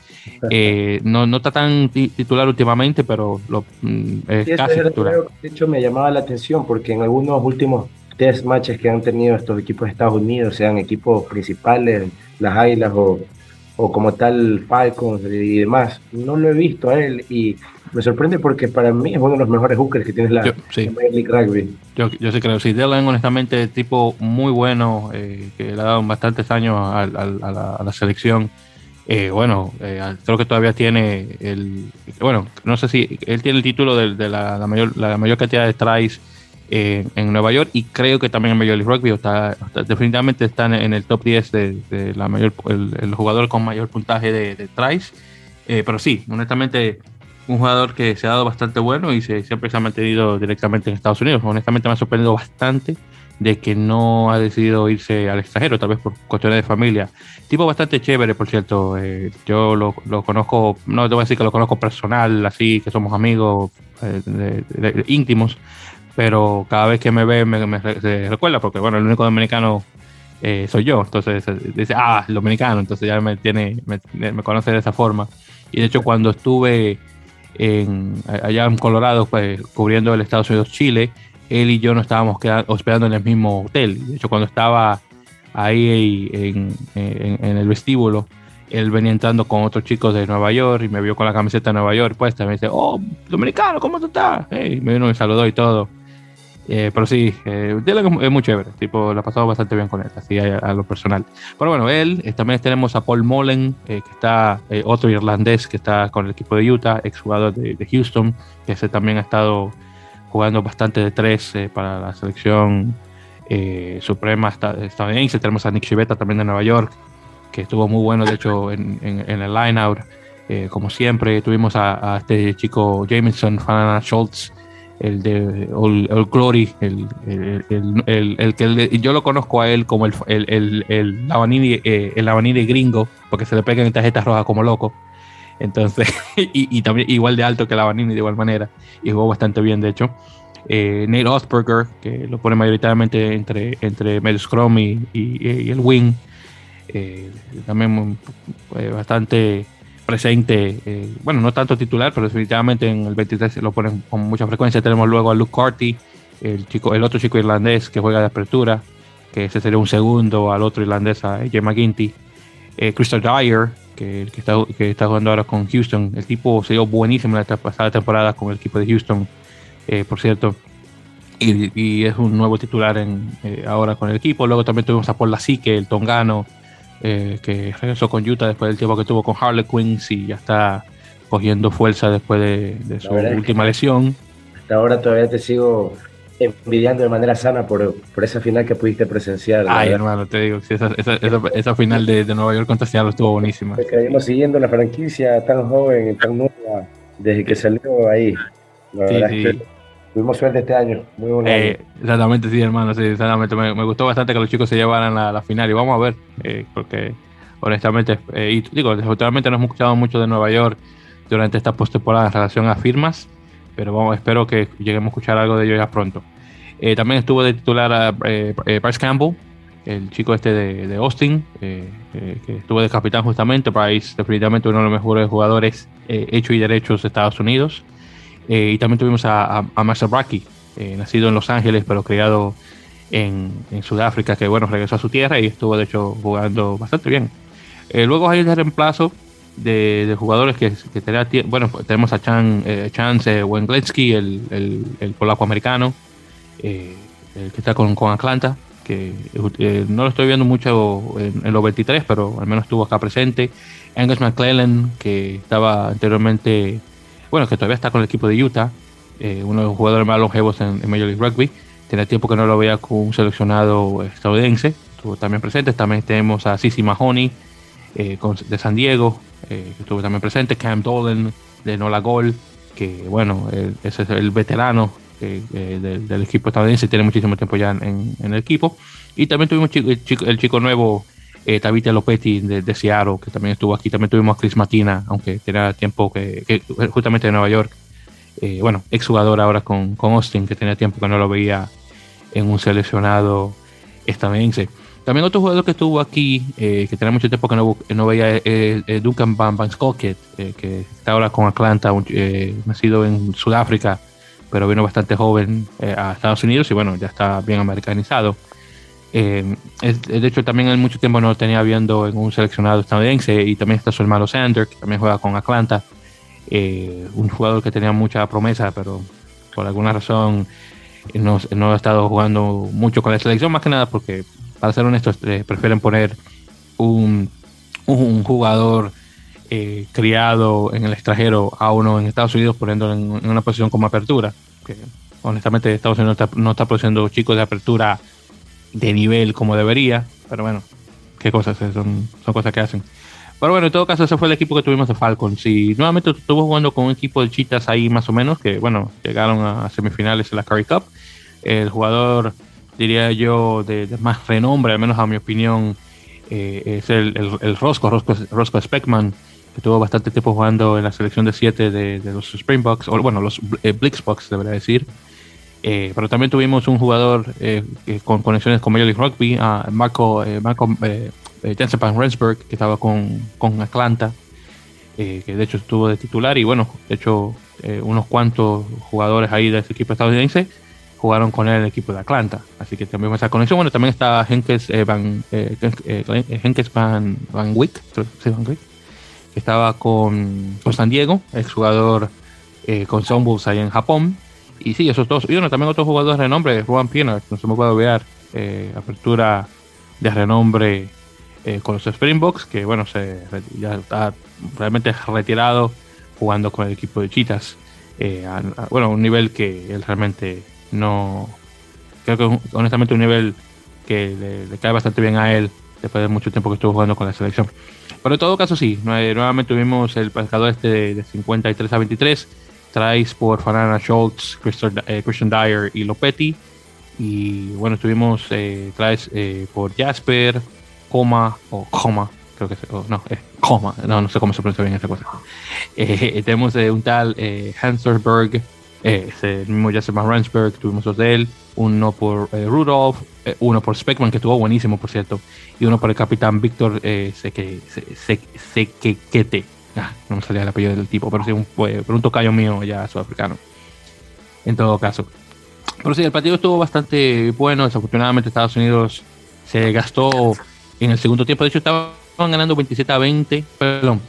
A: Eh, no, no está tan titular últimamente, pero lo, mm, es casi titular.
C: De hecho, me llamaba la atención porque en algunos últimos test matches que han tenido estos equipos de Estados Unidos, sean equipos principales, las Águilas o, o como tal Falcons y demás, no lo he visto a él y me sorprende porque para mí es uno de los mejores hookers que tiene la,
A: yo, League Rugby. Yo, yo sí creo, sí, Dylan honestamente tipo muy bueno, eh, que le ha dado bastantes años a, la, selección Eh, bueno, eh, creo que todavía tiene el. Bueno, no sé si. Él tiene el título de, la, mayor, la mayor cantidad de tries en Nueva York y creo que también en Major League Rugby está, definitivamente está en, el top 10 de, la mayor, el, jugador con mayor puntaje de, tries. pero sí, honestamente, un jugador que se ha dado bastante bueno y se, siempre se ha mantenido directamente en Estados Unidos. Honestamente, me ha sorprendido bastante de que no ha decidido irse al extranjero, tal vez por cuestiones de familia. Tipo bastante chévere, por cierto. Eh, yo lo, conozco, no te voy a decir que lo conozco personal, así que somos amigos eh, íntimos, pero cada vez que me ve me, recuerda, porque bueno, el único dominicano eh, soy yo, entonces dice, ah, el dominicano, entonces ya me, tiene, me, conoce de esa forma. Y de hecho cuando estuve en, allá en Colorado, pues, cubriendo el Estados Unidos-Chile, él y yo no estábamos hospedando en el mismo hotel. De hecho, cuando estaba ahí en, el vestíbulo, él venía entrando con otros chicos de Nueva York y me vio con la camiseta de Nueva York puesta. Me dice, oh, dominicano, ¿cómo tú estás? Y me vino me saludó y todo. Eh, pero sí, eh, es muy chévere. Tipo, lo ha pasado bastante bien con él, así a, lo personal. Pero bueno, él, eh, también tenemos a Paul Mullen, que está, otro irlandés que está con el equipo de Utah, exjugador de, de Houston, que ese también ha estado jugando bastante de tres eh, para la selección eh, suprema estadounidense. Tenemos a Nick Chivetta también de Nueva York, que estuvo muy bueno, de hecho, en, en, el line-out. Eh, como siempre, tuvimos a, este chico Jameson, Fanana Schultz, el de Old, Glory, el, el, el, que yo lo conozco a él como el, el, el, Lavanini, el gringo, porque se le pegan tarjetas rojas como loco. Entonces, y, también igual de alto que la Vanini de igual manera, y jugó bastante bien, de hecho. Eh, Nate Osberger, que lo pone mayoritariamente entre, entre scrum y, el wing, eh, también eh, bastante presente, bueno, no tanto titular, pero definitivamente en el 23 lo ponen con mucha frecuencia. Tenemos luego a Luke Carty, el, chico, el otro chico irlandés que juega de apertura, que ese sería un segundo al otro irlandés, a Jay McGinty. Crystal Dyer, que, que, está, que está jugando ahora con Houston. El tipo se dio buenísimo la pasada temporada con el equipo de Houston, eh, por cierto. Y, es un nuevo titular en, eh, ahora con el equipo. Luego también tuvimos a Paul Lassique, el tongano, eh, que regresó con Utah después del tiempo que tuvo con Harlequins y ya está cogiendo fuerza después de, su última lesión.
C: Hasta ahora todavía te sigo envidiando de manera sana por, por esa final que pudiste presenciar.
A: Ay, hermano, te digo, esa, esa, esa, final de, de, Nueva York contra Seattle estuvo buenísima.
C: Porque siguiendo la franquicia tan joven, tan nueva, desde que salió ahí. sí, sí. Tuvimos suerte este año, muy bueno.
A: Eh, exactamente, sí, hermano, sí, exactamente. Me, me, gustó bastante que los chicos se llevaran la, la final y vamos a ver, eh, porque honestamente, eh, y digo, desafortunadamente no hemos escuchado mucho de Nueva York durante esta postemporada en relación a firmas pero vamos, espero que lleguemos a escuchar algo de ellos ya pronto. Eh, también estuvo de titular a eh, eh, Bryce Campbell, el chico este de, de Austin, que estuvo de capitán justamente. Bryce, definitivamente uno de los mejores jugadores hechos y derechos de Estados Unidos. Y también tuvimos a, a, Marcel Bracky, nacido en Los Ángeles, pero criado en, en, Sudáfrica, que bueno, regresó a su tierra y estuvo de hecho jugando bastante bien. luego hay el reemplazo de, jugadores que, bueno, pues tenemos a Chan, eh, Chance Węglewski, el, el, polaco americano, eh, el que está con, con Atlanta, que eh, no lo estoy viendo mucho en, los 23, pero al menos estuvo acá presente. Angus McClellan, que estaba anteriormente, bueno, que todavía está con el equipo de Utah, uno de los jugadores más longevos en, Major League Rugby. Tenía tiempo que no lo veía con un seleccionado estadounidense, estuvo también presente. También tenemos a Sisi Mahoney, de San Diego, eh, que estuvo también presente, Cam Dolan de Nola Gol, que bueno, ese es el veterano del, equipo estadounidense, tiene muchísimo tiempo ya en, el equipo. Y también tuvimos el, chico, el chico nuevo, eh, Tavita Lopetti de, de, Seattle, que también estuvo aquí. También tuvimos a Chris Matina, aunque tenía tiempo que, justamente de Nueva York. Eh, bueno, exjugador ahora con, con Austin, que tenía tiempo que no lo veía en un seleccionado estadounidense. También otro jugador que estuvo aquí, eh, que tenía mucho tiempo que no, no veía, eh, eh, Duncan Van, Van que está ahora con Atlanta, nacido en Sudáfrica, pero vino bastante joven a Estados Unidos y bueno, ya está bien americanizado. De hecho, también en mucho tiempo no lo tenía viendo en un seleccionado estadounidense y también está su hermano Sander, que también juega con Atlanta. un jugador que tenía mucha promesa, pero por alguna razón no, no, ha estado jugando mucho con la selección, más que nada porque para ser honestos, eh, prefieren poner un, un jugador eh, criado en el extranjero a uno en Estados Unidos poniéndolo en, una posición como apertura. Que honestamente Estados Unidos no está, produciendo chicos de apertura de nivel como debería, pero bueno, qué cosas, son, son cosas que hacen. Pero bueno, en todo caso, ese fue el equipo que tuvimos de Falcons. Y nuevamente estuvo jugando con un equipo de chitas ahí más o menos, que bueno, llegaron a semifinales en la Curry Cup. El jugador, diría yo, de, más renombre, al menos a mi opinión, eh, es el, el, Rosco, Rosco, Speckman, que tuvo bastante tiempo jugando en la selección de 7 de, los Springboks, o bueno, los eh, Blixboks, debería decir. Eh, pero también tuvimos un jugador con conexiones con Major League Rugby, a Marco, Marco eh, Jensen Van Rensburg, que estaba con, con Atlanta, eh, que de hecho estuvo de titular, y bueno, de hecho, eh, unos cuantos jugadores ahí de ese equipo estadounidense jugaron con él el equipo de Atlanta. Así que también esa conexión. Bueno, también está Henkes Van, Henkes Van, Van Wick, que estaba con, con San Diego, exjugador con Sunwolves ahí en Japón. Y sí, esos dos. Y bueno, también otros jugadores de renombre, Juan Pienaar, no se me puede olvidar, apertura de renombre eh, con los Springboks, que bueno, se, ya está realmente retirado jugando con el equipo de Chitas. Eh, bueno, un nivel que él realmente no. Creo que honestamente un nivel que le, cae bastante bien a él después de mucho tiempo que estuvo jugando con la selección. Pero en todo caso, sí, nuevamente tuvimos el marcador este de, 53 a 23. Traes por Fanana Schultz, eh, Christian, Dyer y Lopetti. Y bueno, tuvimos eh, traes por Jasper, coma o coma, creo que es, no, es coma, no, no sé cómo se pronuncia bien esa cosa. Eh, tenemos eh, un tal eh, Hanserberg, eh, el mismo Joseph Ransberg, tuvimos dos de él, uno por eh, Rudolph, uno por Speckman, que estuvo buenísimo, por cierto, y uno por el capitán Víctor Sequete. No me salía el apellido del tipo, pero sí, un, por un tocayo mío ya sudafricano. En todo caso. Pero sí, el partido estuvo bastante bueno. Desafortunadamente, Estados Unidos se gastó en el segundo tiempo. De hecho, estaban ganando 27 a 20, perdón,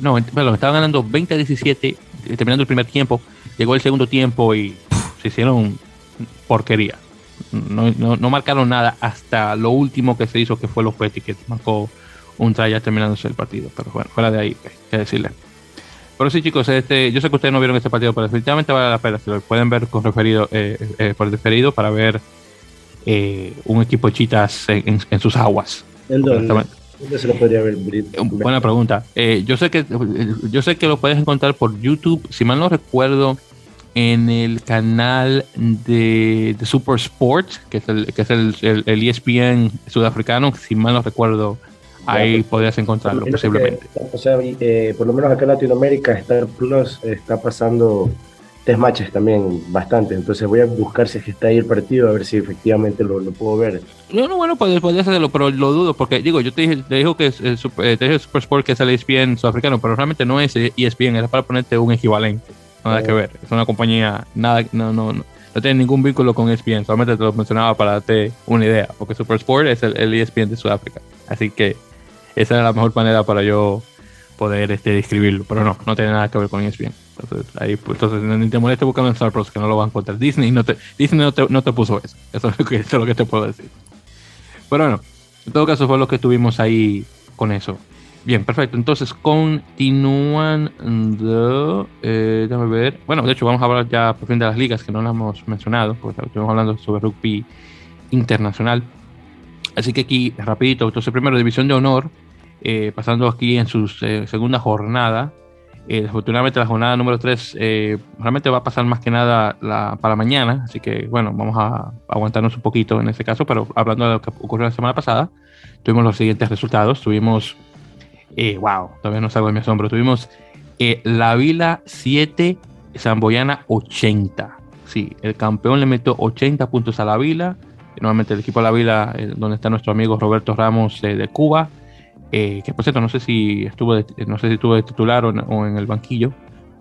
A: no, perdón, estaban ganando 20 a 17, eh, terminando el primer tiempo. Llegó el segundo tiempo y se hicieron porquería. No, no, marcaron nada hasta lo último que se hizo, que fue los Petty, marcó un try ya terminándose el partido. Pero bueno, fuera de ahí, qué decirle. Pero sí, chicos, este, yo sé que ustedes no vieron este partido, pero definitivamente vale la pena. Si lo pueden ver con referido, eh, eh, por referido para ver un equipo de chitas en sus aguas.
C: ¿Dónde? se lo podría ver?
A: Buena pregunta. Eh, yo sé que yo sé que lo puedes encontrar por YouTube, si mal no recuerdo, en el canal de, Super Sport, que es el, que es el, ESPN e sudafricano, si mal no recuerdo, ahí podrías encontrarlo posiblemente.
C: o sea, eh, por lo menos acá en Latinoamérica, Star Plus está pasando test matches también bastante. Entonces voy a buscar si es que está ahí el partido, a ver si efectivamente lo, puedo ver.
A: No, no, bueno, pues podrías hacerlo, pero lo dudo, porque digo, yo te dije, te digo que es el Super, eh, te dije Super Sport que es el ESPN sudafricano, pero realmente no es ESPN, era para ponerte un equivalente. Nada que ver, es una compañía, nada, no, no, no, no tiene ningún vínculo con ESPN, solamente te lo mencionaba para darte una idea, porque Super Sport es el, el ESPN de Sudáfrica. Así que esa era la mejor manera para yo poder este, describirlo, pero no, no tiene nada que ver con ESPN. Entonces, ahí, pues, entonces, ni te moleste buscando en Star que no lo van a encontrar. Disney no te, Disney no te, no te puso eso. Eso es, lo que, eso es lo que te puedo decir. Pero bueno, en todo caso fue lo que tuvimos ahí con eso. Bien, perfecto. Entonces, continuando. Eh, déjame ver. Bueno, de hecho, vamos a hablar ya por fin de las ligas que no las hemos mencionado, porque estuvimos hablando sobre rugby internacional. Así que aquí, rapidito, entonces primero División de Honor, eh, pasando aquí en su eh, segunda jornada. Eh, desafortunadamente la jornada número 3 realmente va a pasar más que nada la, para mañana, así que bueno, vamos a aguantarnos un poquito en ese caso, pero hablando de lo que ocurrió la semana pasada, tuvimos los siguientes resultados. Tuvimos, wow, todavía no salgo de mi asombro, tuvimos La Vila 7, Zamboyana 80. Sí, el campeón le metió 80 puntos a La Vila. Nuevamente el equipo de La Vila, donde está nuestro amigo Roberto Ramos de Cuba, eh, que por cierto no sé si estuvo de, no sé si estuvo de titular o, en el banquillo,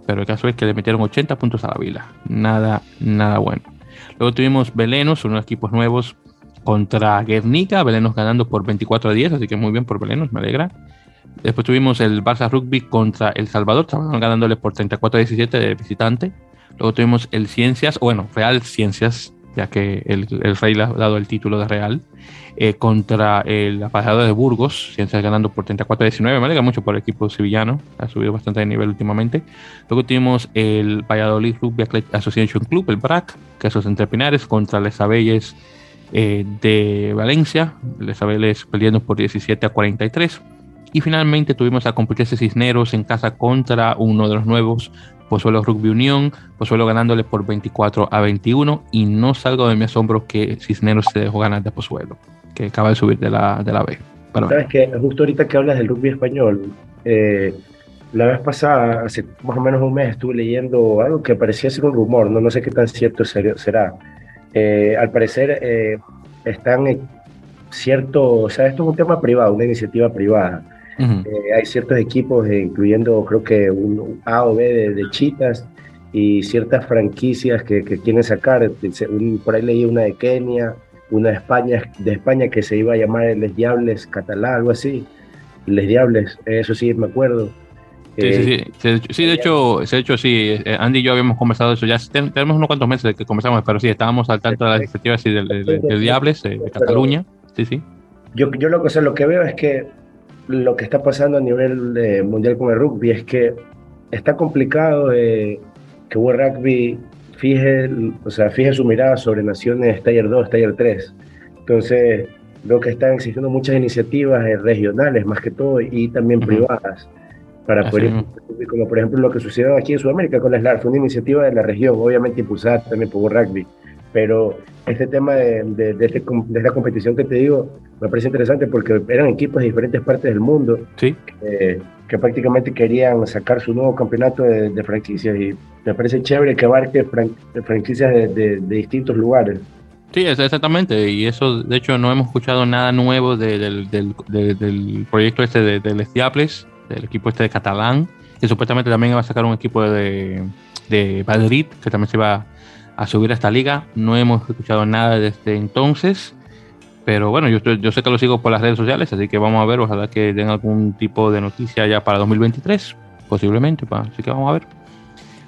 A: pero el caso es que le metieron 80 puntos a la Vila, nada, nada bueno. Luego tuvimos Belenos, unos equipos nuevos contra Guernica, Belenos ganando por 24 a 10, así que muy bien por Belenos, me alegra. Después tuvimos el Barça Rugby contra El Salvador, estaban ganándole por 34 a 17 de visitante. Luego tuvimos el Ciencias, bueno, Real Ciencias ya que el, rey le ha dado el título de Real, eh, contra el aparejador de Burgos, Ciencias ganando por 34-19, me alegra mucho por el equipo sevillano, ha subido bastante de nivel últimamente. Luego tuvimos el Valladolid Rugby Association Club, el BRAC, que es entre Pinares, contra Les Abelles eh, de Valencia, Les Abelles perdiendo por 17 a 43. Y finalmente tuvimos a Complutense Cisneros en casa contra uno de los nuevos, Pozuelo Rugby Unión, Pozuelo ganándole por 24 a 21 y no salgo de mi asombro que Cisneros se dejó ganar de Pozuelo, que acaba de subir de la, de la B.
C: Sabes que justo ahorita que hablas del rugby español, eh, la vez pasada, hace más o menos un mes, estuve leyendo algo que parecía ser un rumor, no, no sé qué tan cierto será. Eh, al parecer eh, están cierto, o sea, esto es un tema privado, una iniciativa privada eh, hay ciertos equipos, eh, incluyendo creo que un A o B de, chitas y ciertas franquicias que, quieren sacar. por ahí leí una de Kenia, una de España, de España que se iba a llamar Les Diables Catalá, algo así. Les Diables, eso sí me acuerdo.
A: Sí, sí, sí. sí, de hecho, de hecho, sí, eh, Andy y yo habíamos conversado eso, ya tenemos unos cuantos meses de que conversamos, pero sí, estábamos al tanto de las iniciativas del, Diables, de, Cataluña, sí, sí.
C: Yo, yo lo, que, lo que veo es que lo que está pasando a nivel de mundial con el rugby es que está complicado que World Rugby fije, o sea, fije su mirada sobre naciones Taller 2, Taller 3. Entonces, veo que están existiendo muchas iniciativas eh, regionales, más que todo, y también privadas, para poder, como por ejemplo lo que sucedió aquí en Sudamérica con la SLAR, fue una iniciativa de la región, obviamente impulsada también por World Rugby pero este tema de, de, de, este, de, esta competición que te digo me parece interesante porque eran equipos de diferentes partes del mundo
A: ¿Sí?
C: que prácticamente querían sacar su nuevo campeonato de, franquicias y me parece chévere que abarque franquicias de, distintos lugares.
A: Sí, exactamente, y eso, de hecho, no hemos escuchado nada nuevo del, del, del, proyecto este de, de Les Diables, del equipo este de Catalán, que supuestamente también va a sacar un equipo de, de Madrid, que también se va a subir a esta liga. No hemos escuchado nada desde entonces, pero bueno, yo, yo sé que lo sigo por las redes sociales, así que vamos a ver, ojalá que den algún tipo de noticia ya para 2023, posiblemente, así que vamos a ver.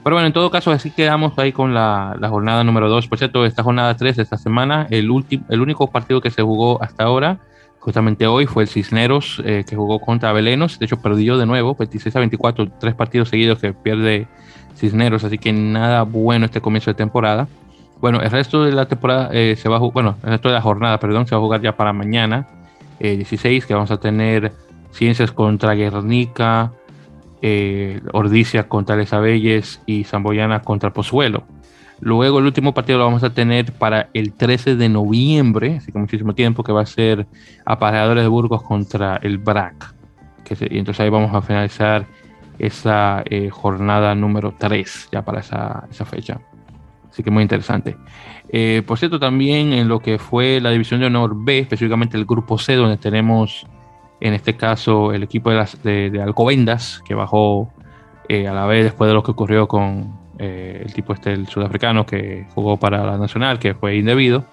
A: Pero bueno, en todo caso, así quedamos ahí con la, jornada número 2. Por cierto, esta jornada 3 de esta semana, el, último el único partido que se jugó hasta ahora, justamente hoy, fue el Cisneros, eh, que jugó contra Belenos. De hecho, perdió de nuevo, 26 a 24, tres partidos seguidos que pierde Cisneros, así que nada bueno este comienzo de temporada. Bueno, el resto de la temporada eh, se va a bueno, el resto de la jornada, perdón, se va a jugar ya para mañana, 16, eh, que vamos a tener Ciencias contra Guernica, eh, Ordicia contra Les Abelles y Zamboyana contra Pozuelo. Luego el último partido lo vamos a tener para el 13 de noviembre, así que muchísimo tiempo, que va a ser Apareadores de Burgos contra el BRAC. Y entonces ahí vamos a finalizar esa eh, jornada número 3 ya para esa, esa, fecha. Así que muy interesante. Eh, por cierto, también en lo que fue la división de honor B, específicamente el grupo C, donde tenemos en este caso el equipo de, las, de, Alcobendas, que bajó eh, a la vez después de lo que ocurrió con el tipo este, el sudafricano, que jugó para la Nacional, que fue indebido.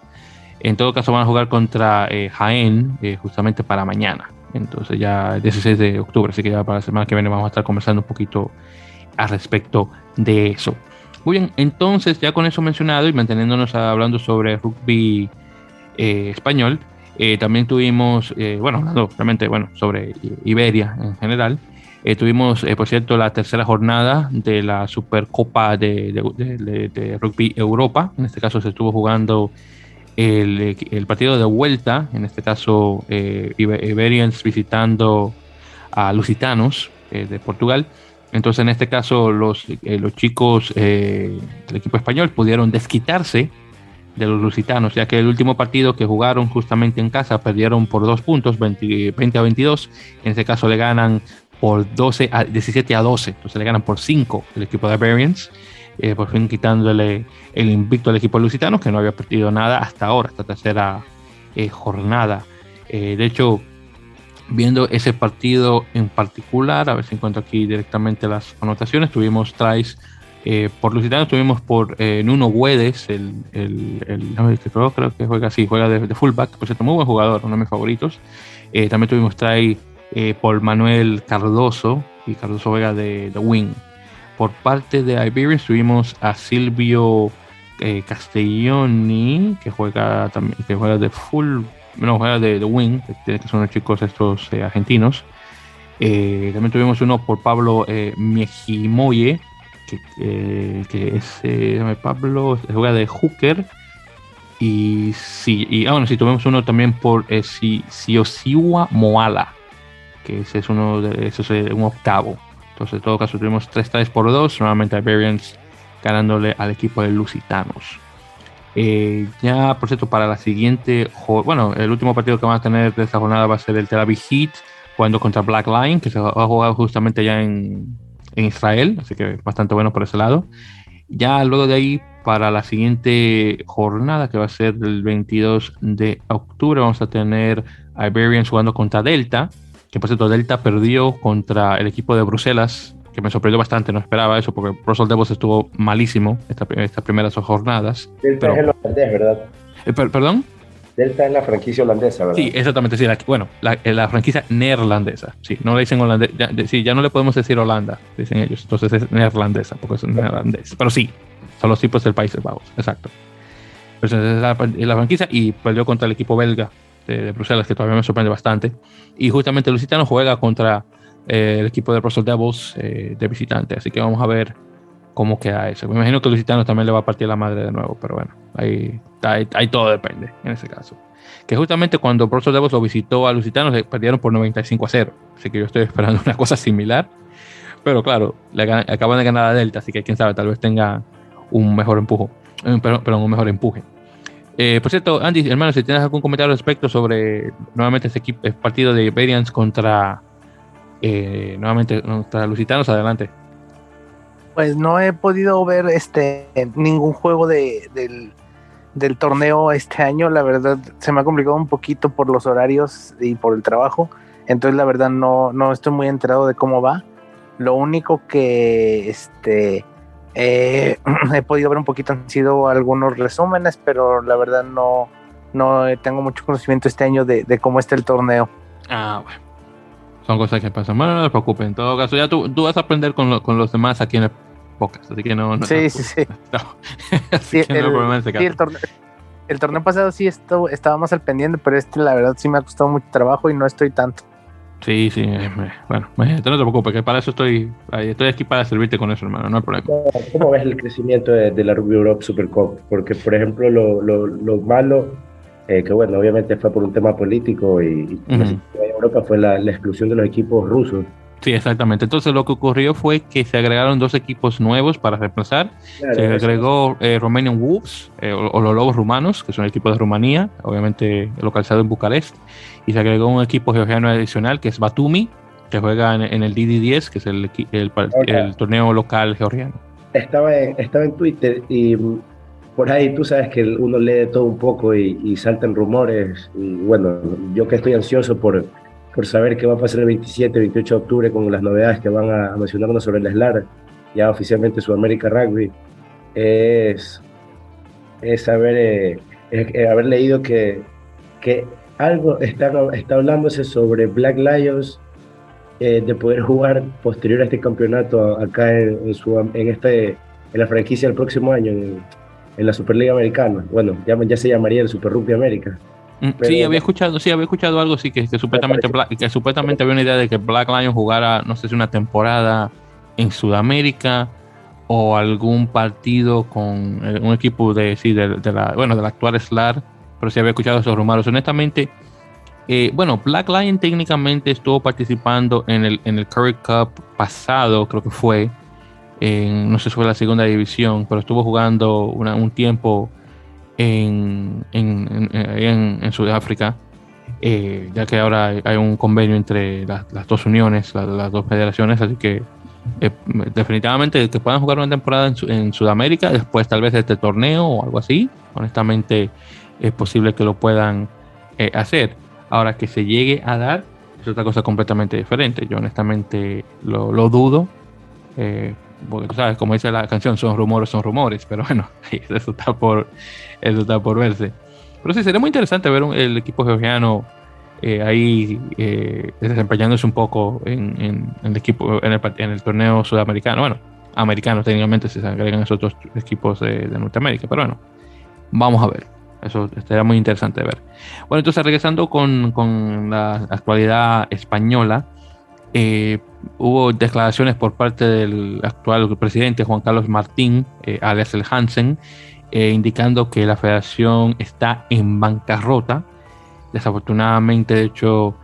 A: En todo caso van a jugar contra Jaén justamente para mañana. Entonces ya el 16 de octubre, así que ya para la semana que viene vamos a estar conversando un poquito al respecto de eso. Muy bien, entonces ya con eso mencionado y manteniéndonos hablando sobre rugby eh, español, eh, también tuvimos, eh, bueno, hablando realmente bueno, sobre Iberia en general, tuvimos, por cierto, la tercera jornada de la Supercopa de, de, Rugby Europa. En este caso se estuvo jugando el, partido de vuelta, en este caso eh, Iberians visitando a Lusitanos eh, de Portugal. Entonces, en este caso, los, eh, los chicos del equipo español pudieron desquitarse de los lusitanos, ya que el último partido que jugaron justamente en casa perdieron por dos puntos, 20, 20 a 22. En este caso, le ganan por 12 a 17 a 12, entonces le ganan por 5 el equipo de Iberians. Eh, por fin quitándole el invicto al equipo lusitano, que no había perdido nada hasta ahora, esta tercera eh, jornada. Eh, de hecho, viendo ese partido en particular, a ver si encuentro aquí directamente las anotaciones, tuvimos tries por Lusitano, tuvimos por Nuno Guedes, el, el, creo, que juega así, juega de, fullback, por cierto, muy buen jugador, uno de mis favoritos. también tuvimos try por Manuel Cardoso, y Cardoso juega de, de wing. Por parte de Iberians tuvimos a Silvio eh, Castelloni, que juega también, que juega de full, no, juega de, de wing, que son los chicos estos eh, argentinos. Eh, también tuvimos uno por Pablo eh, Miejimoye, que, es Pablo, juega de hooker. Y sí, y ah, bueno, sí, tuvimos uno también por eh, si, Siosiwa Moala, que ese es uno de, es un octavo. Entonces, en todo caso, tuvimos 3 3 por 2, nuevamente Iberians ganándole al equipo de Lusitanos. Eh, ya, por cierto, para la siguiente, bueno, el último partido que vamos a tener de esta jornada va a ser el Tel Aviv Heat jugando contra Black Lion, que se va a jugar justamente ya en, en Israel, así que bastante bueno por ese lado. Ya luego de ahí, para la siguiente jornada, que va a ser el 22 de octubre, vamos a tener Iberians jugando contra Delta, que por cierto, Delta perdió contra el equipo de Bruselas, que me sorprendió bastante, no esperaba eso, porque Brussels Devils estuvo malísimo esta- estas primeras dos jornadas.
C: Delta
A: Pero-
C: es el holandés, ¿verdad?
A: Eh, per- ¿Perdón?
C: Delta es la franquicia holandesa, ¿verdad?
A: Sí, exactamente, sí, la, bueno, la, eh, la franquicia neerlandesa, sí, no le dicen holandés, ya, de- sí, ya no le podemos decir Holanda, dicen ellos, entonces es neerlandesa, porque es neerlandés, pero sí, son los tipos del Países Bajos, exacto. Esa es la, la franquicia y perdió contra el equipo belga de, de Bruselas, que todavía me sorprende bastante, y justamente Lusitano juega contra eh, el equipo de Brussels Devils eh, de visitante, así que vamos a ver cómo queda eso. Me imagino que Lusitano también le va a partir la madre de nuevo, pero bueno, ahí, ahí, ahí todo depende en ese caso que justamente cuando Brussels Devils lo visitó a Lusitanos le perdieron por 95 a 0. Así que yo estoy esperando una cosa similar. Pero claro, le acaban de ganar a Delta, así que quién sabe, tal vez tenga un mejor empujo. eh, perdón, perdón, un mejor empuje. Eh, por cierto, Andy, hermano, si tienes algún comentario al respecto sobre nuevamente este equipo, el partido de Variants contra eh, nuevamente contra Lusitanos, adelante.
B: Pues no he podido ver este ningún juego de, del, del torneo este año. La verdad se me ha complicado un poquito por los horarios y por el trabajo. Entonces la verdad no, no estoy muy enterado de cómo va. Lo único que este eh, he podido ver un poquito han sido algunos resúmenes, pero la verdad no, no tengo mucho conocimiento este año de, de cómo está el torneo.
A: Ah, bueno. Son cosas que pasan. Bueno, no te preocupes. En todo caso, ya tú, tú vas a aprender con, lo- con los demás aquí en el podcast. Así que no. no
B: Sí, sí, sí. Sí,
A: no
B: el- Sí, torneo, el torneo pasado sí estuvo, estaba más al pendiente, pero este la verdad sí me ha costado mucho trabajo y no estoy tanto.
A: Sí, sí. eh, Bueno, no te preocupes, que para eso estoy. Estoy aquí para servirte con eso, hermano. No hay problema.
C: ¿Cómo, ves el crecimiento de, de la Rugby Europe Super Cup? Porque, por ejemplo, lo, lo, lo malo, eh, que bueno, obviamente fue por un tema político y, y Europa fue la, la exclusión de los equipos rusos.
A: Sí, exactamente. Entonces, lo que ocurrió fue que se agregaron dos equipos nuevos para reemplazar.
C: Claro,
A: Se agregó eh, Romanian Wolves, eh, o, o los Lobos Rumanos, que son el equipo de Rumanía, obviamente localizado en Bucarest. Y se agregó un equipo georgiano adicional, que es Batumi, que juega en, en el DD10, que es el, el, torneo local georgiano.
C: estaba en, estaba en Twitter y mm, por ahí tú sabes que uno lee todo un poco y, y saltan rumores. Y bueno, yo que estoy ansioso por, por saber qué va a pasar el 27, 28 de octubre con las novedades que van a, mencionarnos sobre el SLAR, ya oficialmente Sudamérica Rugby, es, es haber, eh, eh, haber leído que, que algo está, está hablándose sobre Black Lions eh, de poder jugar posterior a este campeonato acá en, en, Sudam- en este, en la franquicia del próximo año, en, en la Superliga Americana. Bueno, ya, ya se llamaría el Super Rugby América.
A: Mm,
C: Pero-
A: sí, había escuchado, sí, había escuchado algo, sí, que, que supuestamente, Black- que supuestamente había una idea de que Black Lion jugara, no sé si una temporada en Sudamérica o algún partido con eh, un equipo de, sí, de, de la, bueno, del actual SLAR, pero sí había escuchado esos rumores. Honestamente, eh, bueno, Black Lion técnicamente estuvo participando en el, en el Curry Cup pasado, creo que fue, en, no sé si fue la segunda división, pero estuvo jugando una- un tiempo en, en, en- Sudáfrica, eh, ya que ahora hay, un convenio entre las, las dos uniones, la- las, dos federaciones, así que eh, definitivamente que puedan jugar una temporada en, en Sudamérica, después tal vez este torneo o algo así, honestamente es posible que lo puedan eh, hacer. Ahora que se llegue a dar es otra cosa completamente diferente. Yo honestamente lo, lo dudo. eh, porque sabes, como dice la canción, son rumores, son rumores, pero bueno, eso está por, eso está por verse. Pero sí, sería muy interesante ver un- el equipo georgiano eh, ahí eh, desempeñándose un poco en, en- en el equipo, en el, en el torneo sudamericano. Bueno, americanos técnicamente si se agregan esos otros equipos de, Norteamérica. Pero bueno, vamos a ver. Eso estaría muy interesante de ver. Bueno, entonces regresando con, con la actualidad española, eh, hubo declaraciones por parte del actual presidente Juan Carlos Martín, eh, el Hansen, eh, indicando que la federación está en bancarrota. Desafortunadamente, de hecho,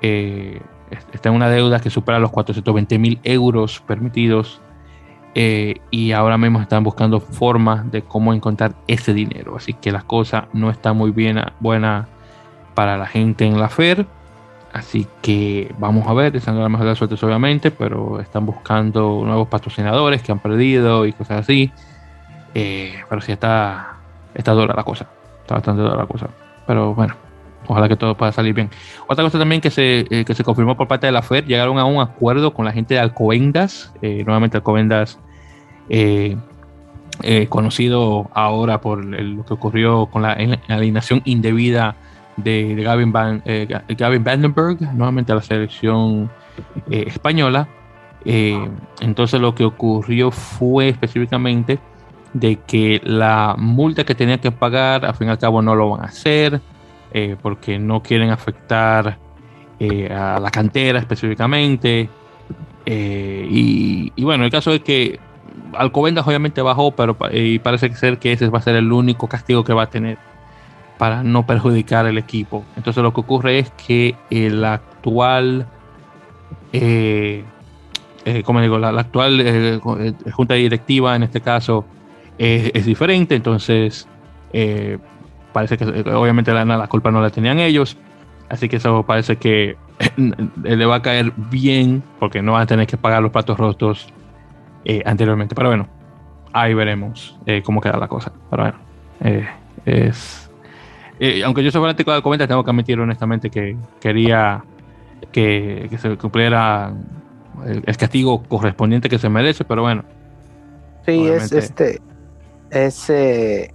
A: eh, está en una deuda que supera los 420 mil euros permitidos y ahora mismo están buscando formas de cómo encontrar ese dinero. Así que la cosa no está muy bien, buena para la gente en la FER Así que vamos a ver, están la mejor de las suertes obviamente, pero están buscando nuevos patrocinadores que han perdido y cosas así. Eh, pero sí está, está dura la cosa, está bastante dura la cosa. Pero bueno, ojalá que todo pueda salir bien. Otra cosa también que se, eh, que se confirmó por parte de la FED, llegaron a un acuerdo con la gente de Alcobendas, eh, nuevamente Alcobendas, conocido ahora por lo que ocurrió con la alineación indebida de, Gavin, Van, eh, Gavin Vandenberg, nuevamente a la selección eh, española. Eh, entonces lo que ocurrió fue específicamente de que la multa que tenía que pagar, al fin y al cabo no lo van a hacer, porque no quieren afectar a la cantera específicamente. Y, bueno, el caso es que Alcobendas obviamente bajó, pero y parece ser que ese va a ser el único castigo que va a tener para no perjudicar el equipo. Entonces lo que ocurre es que el actual, eh, eh, como digo, la, actual eh, junta directiva en este caso es diferente, entonces parece que obviamente la, la, culpa no la tenían ellos, así que eso parece que le va a caer bien porque no van a tener que pagar los platos rotos anteriormente. Pero bueno, ahí veremos cómo queda la cosa. Pero bueno, es eh, aunque yo soy fanático de Alcobendas, tengo que admitir honestamente que quería que, se cumpliera el, castigo correspondiente que se merece, pero bueno.
B: Sí, es este, es eh,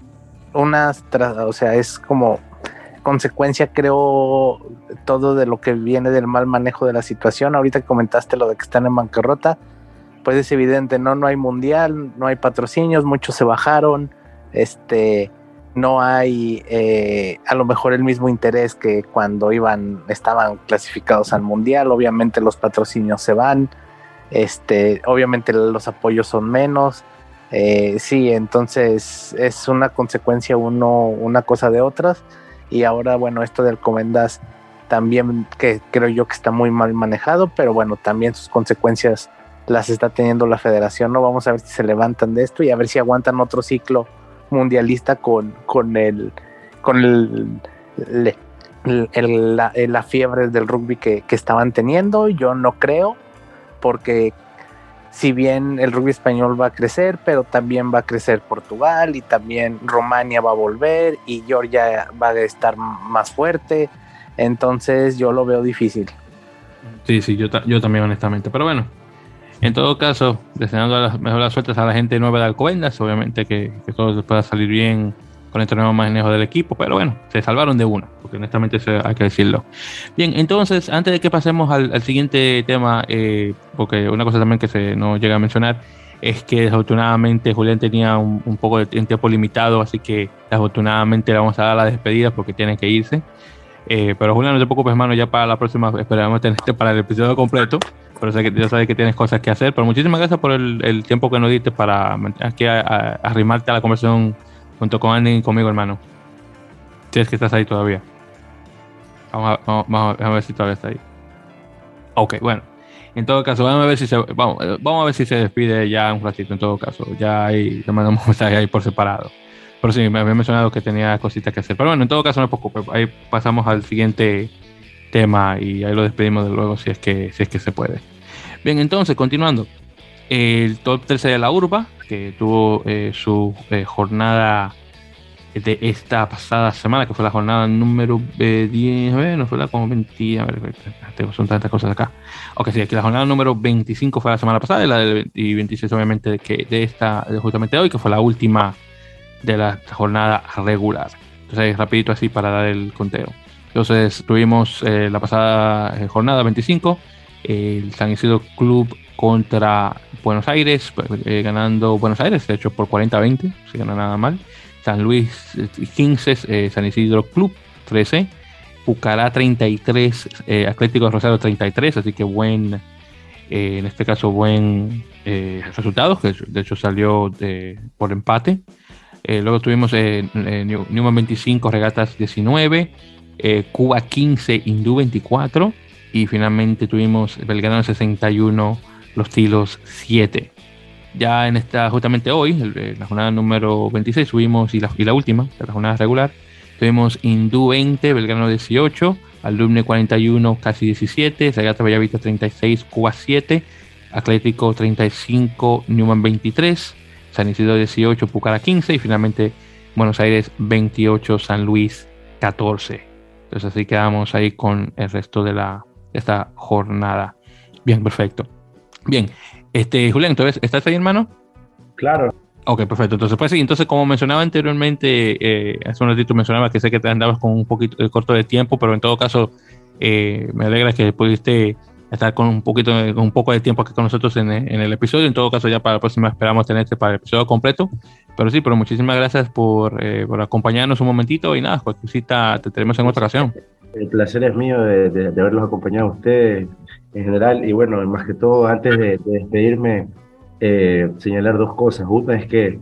B: una, o sea, es como consecuencia, creo, todo de lo que viene del mal manejo de la situación. Ahorita que comentaste lo de que están en bancarrota, pues es evidente, no, no hay mundial, no hay patrocinios, muchos se bajaron, este, no hay eh, a lo mejor el mismo interés que cuando iban, estaban clasificados al mundial, obviamente los patrocinios se van, este, obviamente los apoyos son menos, eh, sí, entonces es una consecuencia uno, una cosa de otras, y ahora bueno, esto del Comendas también que creo yo que está muy mal manejado, pero bueno, también sus consecuencias las está teniendo la federación, ¿no? Vamos a ver si se levantan de esto y a ver si aguantan otro ciclo mundialista con, con el con el, la, fiebre del rugby que, estaban teniendo. Yo no creo, porque si bien el rugby español va a crecer, pero también va a crecer Portugal y también Romania va a volver y Georgia va a estar más fuerte. Entonces yo lo veo difícil.
A: Sí, sí, yo, yo también honestamente. Pero bueno, en todo caso, deseando las mejores suertes a la gente nueva de Alcobendas, obviamente que, todo pueda salir bien con este nuevo manejo del equipo, pero bueno, se salvaron de una, porque honestamente hay que decirlo. Bien, entonces, antes de que pasemos al, siguiente tema, eh, porque una cosa también que se nos llega a mencionar es que desafortunadamente Julián tenía un, poco de tiempo limitado, así que desafortunadamente le vamos a dar la despedida porque tiene que irse. Eh, pero Julián, no te preocupes, hermano, ya para la próxima esperamos tenerte para el episodio completo pero sé que ya sabes que tienes cosas que hacer. Pero muchísimas gracias por el, tiempo que nos diste para aquí a, arrimarte a la conversación junto con Andy y conmigo, hermano. Si es que estás ahí todavía. Vamos a, ver si todavía está ahí. Ok, bueno. En todo caso, vamos a ver si se, vamos, vamos a ver si se despide ya un ratito. En todo caso, ya ahí le mandamos un mensaje ahí por separado. Pero sí, me había mencionado que tenía cositas que hacer. Pero bueno, en todo caso, no poco. Ahí pasamos al siguiente tema y ahí lo despedimos de luego si es que, si es que se puede. Bien, entonces, continuando. El top 13 de la urba, que tuvo eh, su eh, jornada de esta pasada semana, que fue la jornada número 10, eh, a ver, no fue la como 20, a ver, tengo, son tantas cosas acá. Ok, sí, aquí la jornada número 25 fue la semana pasada y la del 26 obviamente que, de esta, justamente hoy, que fue la última de la jornada regular. Entonces, rapidito así para dar el conteo. Entonces tuvimos eh, la pasada eh, jornada 25, el San Isidro Club contra Buenos Aires, eh, ganando Buenos Aires, de hecho por 40-20, si gana nada mal. San Luis 15, San Isidro Club 13, Pucará 33, Atlético Rosario 33, así que buen, en este caso buen resultado, que de hecho salió por empate. Luego tuvimos Newman 25, Regatas 19, Cuba 15, Hindú 24 y finalmente tuvimos Belgrano 61, Los Tilos 7. Ya en esta, justamente hoy, la jornada número 26, subimos y la, y la última, la jornada regular, tuvimos Hindú 20, Belgrano 18, Alumne 41, casi 17, Zagata Bellavista 36, Cuba 7, Atlético 35, Newman 23, San Isidro 18, Pucara 15 y finalmente Buenos Aires 28, San Luis 14. Entonces así quedamos ahí con el resto de la, esta jornada. Bien, perfecto. Bien, este, Julián, entonces, ¿estás ahí, hermano?
C: Claro.
A: Ok, perfecto. Entonces, pues sí, entonces, como mencionaba anteriormente, eh, hace un ratito mencionaba que sé que te andabas con un poquito de corto de tiempo, pero en todo caso, eh, me alegra que pudiste estar con un poquito, con un poco de tiempo aquí con nosotros en, el episodio. En todo caso, ya para la próxima esperamos tenerte para el episodio completo. Pero sí, pero muchísimas gracias por, eh, por acompañarnos un momentito y nada, cualquier cita te tenemos en otra ocasión.
C: El placer es mío de, de, haberlos acompañado a ustedes en general. Y bueno, más que todo, antes de, despedirme, eh, señalar dos cosas. Una es que,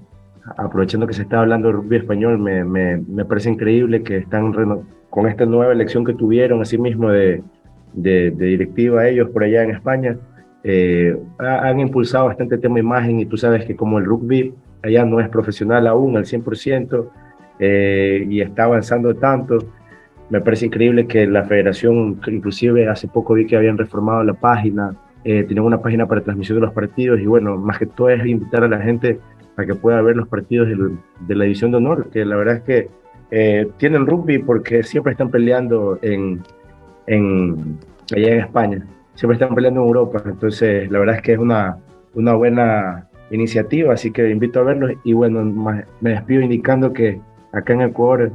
C: aprovechando que se está hablando de rugby español, me, me, me parece increíble que están con esta nueva elección que tuvieron, así mismo de, de, directiva ellos por allá en España. Eh, han impulsado bastante el tema imagen y tú sabes que como el rugby allá no es profesional aún al 100% eh, y está avanzando tanto, me parece increíble que la federación, inclusive hace poco vi que habían reformado la página, eh, una página para transmisión de los partidos y bueno, más que todo es invitar a la gente a que pueda ver los partidos de la división de honor, que la verdad es que eh, tienen rugby porque siempre están peleando en, en, allá en España, siempre están peleando en Europa, entonces la verdad es que es una, una buena iniciativa, así que invito a verlos y bueno, me despido indicando que acá en Ecuador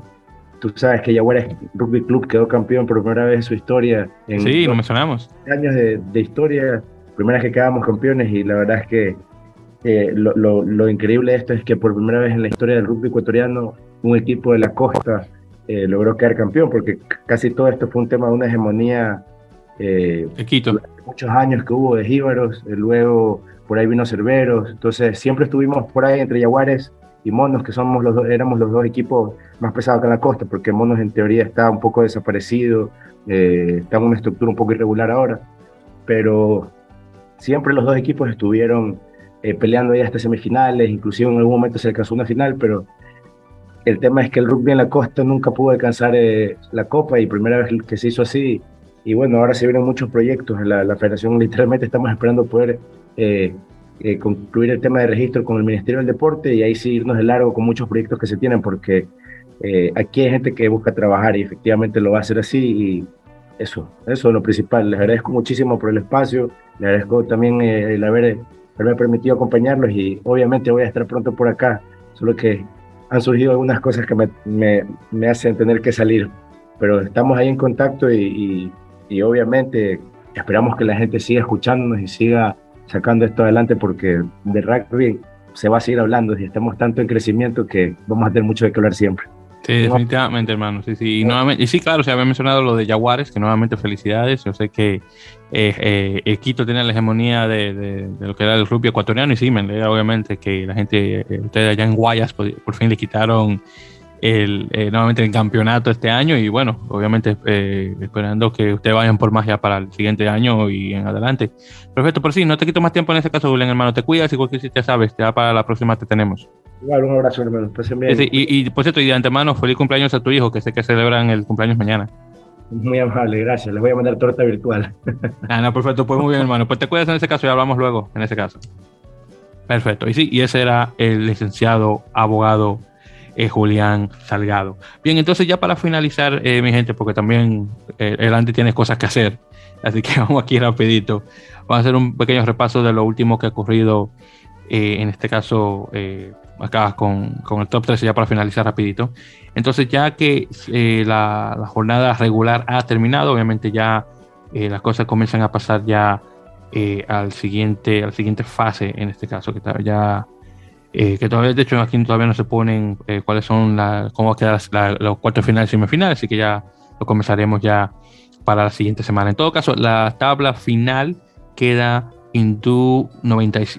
C: Tú sabes que Yaguares Rugby Club quedó campeón por primera vez en su historia. En
A: sí, lo mencionamos.
C: Años de, de, historia, primera vez que quedamos campeones y la verdad es que eh, lo, lo, lo, increíble de esto es que por primera vez en la historia del rugby ecuatoriano un equipo de la costa eh, logró quedar campeón porque casi todo esto fue un tema de una hegemonía
A: eh,
C: muchos años que hubo de jíbaros, eh, luego por ahí vino Cerveros, entonces siempre estuvimos por ahí entre Yaguares y Monos, que somos los dos, éramos los dos equipos más pesados acá en la costa, porque Monos en teoría está un poco desaparecido, eh, está en una estructura un poco irregular ahora, pero siempre los dos equipos estuvieron eh, peleando ya hasta semifinales, inclusive en algún momento se alcanzó una final, pero el tema es que el rugby en la costa nunca pudo alcanzar eh, la copa y primera vez que se hizo así, y bueno, ahora se vienen muchos proyectos, la, la federación literalmente estamos esperando poder eh, concluir el tema de registro con el Ministerio del Deporte y ahí sí irnos de largo con muchos proyectos que se tienen porque eh, aquí hay gente que busca trabajar y efectivamente lo va a hacer así y eso, eso es lo principal. Les agradezco muchísimo por el espacio, les agradezco también eh, el haber, haberme permitido acompañarlos y obviamente voy a estar pronto por acá, solo que han surgido algunas cosas que me, me, me hacen tener que salir, pero estamos ahí en contacto y, y, obviamente esperamos que la gente siga escuchándonos y siga sacando esto adelante porque de rugby se va a seguir hablando y estamos tanto en crecimiento que vamos a tener mucho de qué hablar siempre.
A: Sí, definitivamente, hermano. Sí, sí. Y, nuevamente, y sí, claro, se había mencionado lo de Jaguares, que nuevamente felicidades. Yo sé que eh, eh, Quito tiene la hegemonía de, de, lo que era el rugby ecuatoriano y sí, me obviamente que la gente, eh, ustedes allá en Guayas, por, por fin le quitaron el, eh, nuevamente el campeonato este año y bueno, obviamente eh, esperando que ustedes vayan por ya para el siguiente año y en adelante. Perfecto, por sí, no te quito más tiempo en ese caso, Julián, hermano, te cuidas y cualquier sitio sabes, ya para la próxima te tenemos.
C: Igual, un abrazo, hermano, bien.
A: y, y por cierto, y de antemano, feliz cumpleaños a tu hijo, que sé que celebran el cumpleaños mañana.
C: Muy amable, gracias. Les voy a mandar torta virtual.
A: Ah, no, perfecto, pues muy bien, hermano. Pues te cuidas en ese caso y hablamos luego, en ese caso. Perfecto. Y sí, y ese era el licenciado abogado Julián Salgado. Bien, entonces ya para finalizar, eh, mi gente, porque también eh, el Andy tiene cosas que hacer, así que vamos aquí rapidito. Vamos a hacer un pequeño repaso de lo último que ha ocurrido, eh, en este caso, acá con, con, el top 13, ya para finalizar rapidito. Entonces ya que la, jornada regular ha terminado, obviamente ya las cosas comienzan a pasar ya al siguiente, a la siguiente fase, en este caso, que ya que todavía, de hecho, aquí todavía no se ponen cuáles son la, cómo quedan los cuartos finales y semifinales, así que ya lo comenzaremos ya para la siguiente semana. En todo caso, la tabla final queda Hindú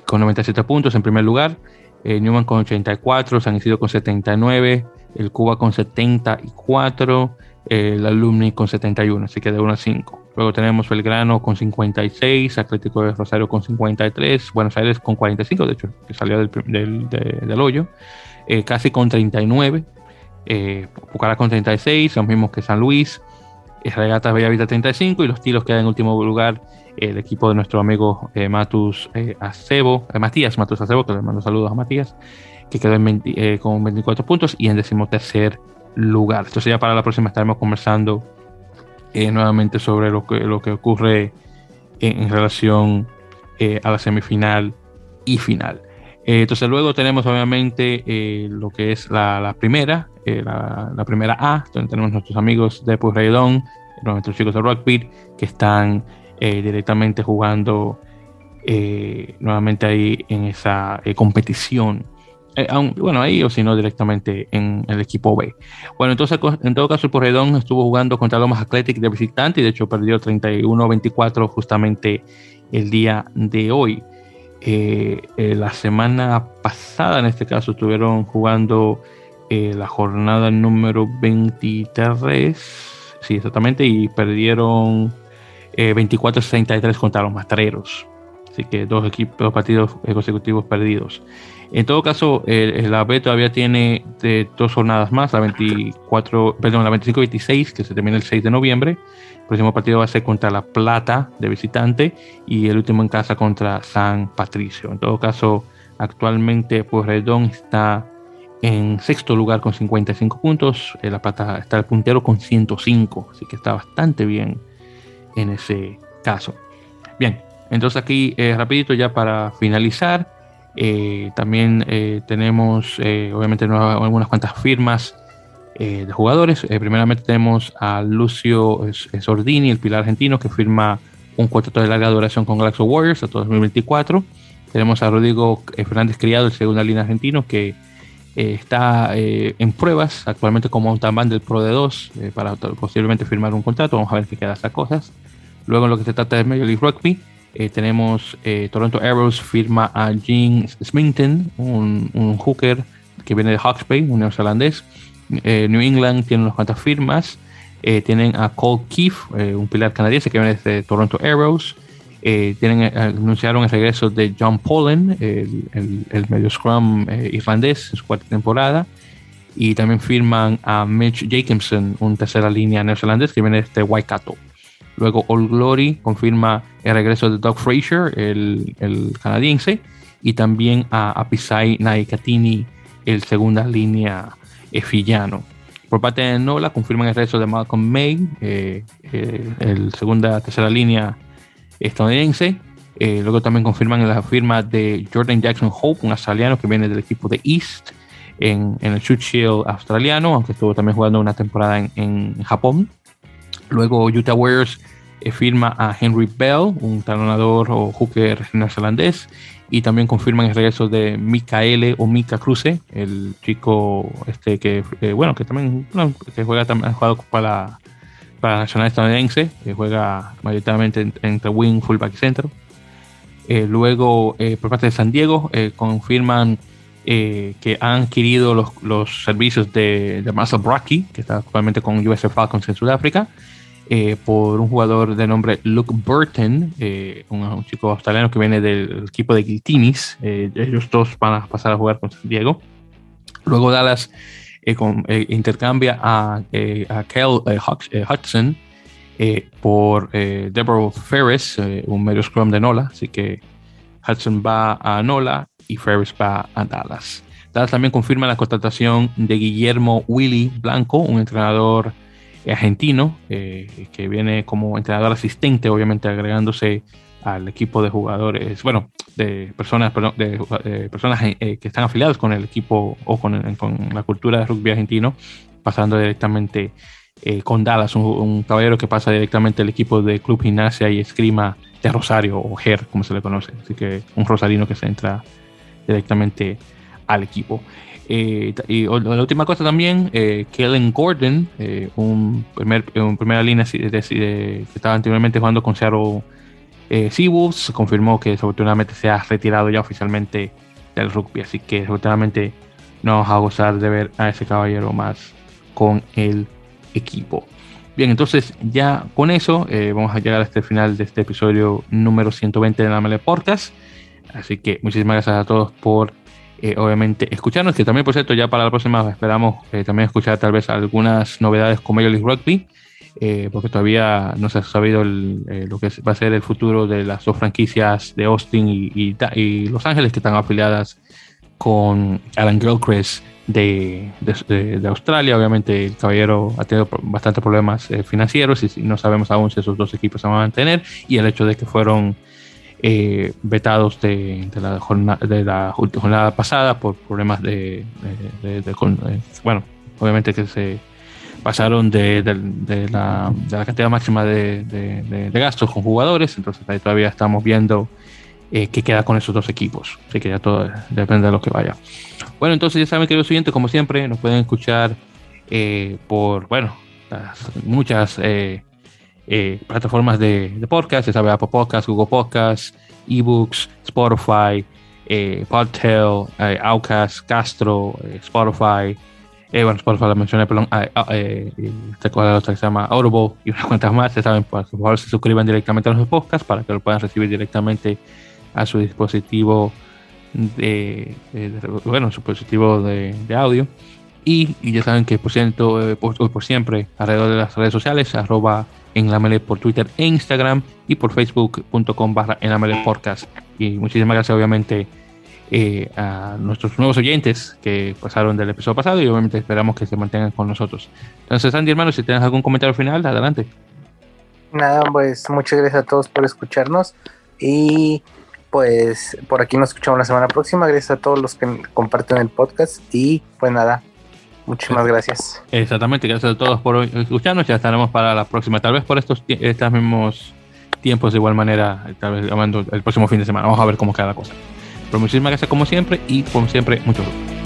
A: con 97 puntos en primer lugar, eh, Newman con 84, San Isidro con 79, el Cuba con 74, el Alumni con 71, así que de 1 a 5. Luego tenemos Belgrano con 56, Atlético de Rosario con 53, Buenos Aires con 45, de hecho, que salió del, del, hoyo, eh, casi con 39, eh, Pucará con 36, los mismos que San Luis, Regatas Bellavista 35 y los tiros quedan en último lugar el equipo de nuestro amigo eh, Matus eh, Acebo, eh, Matías Matus Acebo, que le mando saludos a Matías, que quedó en con 24 puntos y en decimotercer lugar. Entonces ya para la próxima estaremos conversando nuevamente sobre lo que, lo que ocurre en, relación a la semifinal y final. entonces luego tenemos obviamente lo que es la, primera, la, primera A, donde tenemos nuestros amigos de Purreidón, nuestros chicos de rugby que están eh, directamente jugando eh, nuevamente ahí en esa eh, competición. bueno, ahí o si no directamente en el equipo B. Bueno, entonces en todo caso el Porredón estuvo jugando contra Lomas Athletic de visitante y de hecho perdió 31-24 justamente el día de hoy. la semana pasada en este caso estuvieron jugando la jornada número 23, sí exactamente, y perdieron 24-63 eh, contra los Mastreros. Así que dos, equipos, dos partidos consecutivos perdidos. En todo caso, la B todavía tiene de dos jornadas más, la 24, perdón, la 25-26, que se termina el 6 de noviembre. El próximo partido va a ser contra La Plata de visitante y el último en casa contra San Patricio. En todo caso, actualmente Redón está en sexto lugar con 55 puntos. Eh, la Plata está el puntero con 105, así que está bastante bien en ese caso. Bien, entonces aquí eh, rapidito ya para finalizar, eh, también eh, tenemos obviamente algunas cuantas firmas de jugadores. primeramente tenemos a Lucio Sordini, el pilar argentino, que firma un contrato de larga duración con Galaxy Warriors hasta 2024. Tenemos a Rodrigo Fernández Criado, el segunda línea argentino, que está en pruebas actualmente como un tamán del Pro de 2 para posiblemente firmar un contrato. Vamos a ver qué queda estas cosas. Luego en lo que se trata de Major League Rugby, eh, tenemos eh, Toronto Arrows firma a Gene Smington, un, hooker que viene de Hawke's Bay, un neozelandés. Eh, New England tiene unas cuantas firmas. tienen a Cole Keefe, un pilar canadiense que viene de Toronto Arrows. Tienen, anunciaron el regreso de John Pollen, el, el, medio scrum irlandés en su cuarta temporada. Y también firman a Mitch Jacobson, un tercera línea neozelandés que viene de Waikato. Luego All Glory confirma el regreso de Doug Fraser, el, canadiense, y también a, a Pisai Naikatini, el segunda línea efillano. Por parte de Nola confirman el regreso de Malcolm May, eh, eh, el segunda, tercera línea estadounidense. Eh, luego también confirman la firma de Jordan Jackson Hope, un australiano que viene del equipo de East en, el Shoot Shield australiano, aunque estuvo también jugando una temporada en, en Japón. Luego Utah Warriors eh, firma a Henry Bell, un talonador o hooker neozelandés, y también confirman el regreso de Mikaele o Mika Cruze, el chico este que, eh, bueno, que también que juega ha jugado para, para la Nacional Estadounidense, que juega mayoritariamente entre wing, fullback y centro. Eh, luego, por parte de San Diego, confirman que han adquirido los, los servicios de, de Marcel Brocky, que está actualmente con US Falcons en Sudáfrica, eh, por un jugador de nombre Luke Burton, eh, un, chico australiano que viene del equipo de Giltinis. Eh, ellos dos van a pasar a jugar con San Diego. Luego Dallas intercambia a, a Kel Hudson por Deborah Ferris, un medio scrum de Nola. Así que Hudson va a Nola y Ferris va a Dallas. Dallas también confirma la contratación de Guillermo Willy Blanco, un entrenador argentino, eh, que viene como entrenador asistente, obviamente agregándose al equipo de jugadores, bueno, de personas, de, personas eh, que están afiliados con el equipo o con, la cultura de rugby argentino, pasando directamente eh, con Dallas, un, caballero que pasa directamente al equipo de Club Gimnasia y Escrima de Rosario, o GER, como se le conoce. Así que un rosarino que se entra directamente al equipo. Eh, y la última cosa también, eh, Kellen Gordon, eh, un, primer, un primera línea de, que estaba anteriormente jugando con Seattle Seawolves, confirmó que desafortunadamente se ha retirado ya oficialmente del rugby. Así que desafortunadamente no vamos a gozar de ver a ese caballero más con el equipo. Bien, entonces ya con eso vamos a llegar hasta el final de este episodio número 120 de la Mele Podcast. Así que muchísimas gracias a todos por eh, obviamente escucharnos, que también por cierto ya para la próxima esperamos eh, también escuchar tal vez algunas novedades con Major League Rugby, eh, porque todavía no se ha sabido lo que va a ser el futuro de las dos franquicias de Austin y, Los Ángeles que están afiliadas con Alan Gilchrist de, Australia. Obviamente el caballero ha tenido bastantes problemas financieros y no sabemos aún si esos dos equipos se van a mantener y el hecho de que fueron eh, vetados de, la jornada, de la jornada pasada por problemas de, eh, bueno, obviamente que se pasaron de, la, cantidad máxima de, gastos con jugadores, entonces ahí todavía estamos viendo eh, qué queda con esos dos equipos, así que ya todo depende de lo que vaya. Bueno, entonces ya saben, queridos oyentes, como siempre, nos pueden escuchar por, bueno, muchas eh, plataformas de, podcast, ya sabe, Apple Podcasts, Google Podcasts, eBooks, Spotify, eh, Podtail, eh, Outcast, Castro, eh, Spotify. Eh, bueno, Spotify mencioné, perdón. Ah, ah, eh, otra que se llama Audible y unas cuantas más. Ya saben, por favor, se suscriban directamente a los podcasts para que lo puedan recibir directamente a su dispositivo de, bueno, su dispositivo de, de audio. Y, y, ya saben que por, ciento, por, por siempre alrededor de las redes sociales, arroba en la Mele por Twitter e Instagram y por facebook.com barra en la Mele Podcast. Y muchísimas gracias obviamente eh, a nuestros nuevos oyentes que pasaron del episodio pasado y obviamente esperamos que se mantengan con nosotros. Entonces Andy hermano, si tienes algún comentario final, adelante.
B: Nada, pues muchas gracias a todos por escucharnos y pues por aquí nos escuchamos la semana próxima. Gracias a todos los que comparten el podcast y pues nada, Muchísimas gracias.
A: Exactamente, gracias a todos por escucharnos. Ya estaremos para la próxima, tal vez por estos, estos mismos tiempos de igual manera, tal vez el próximo fin de semana. Vamos a ver cómo queda la cosa. Pero muchísimas gracias como siempre y como siempre, mucho gusto.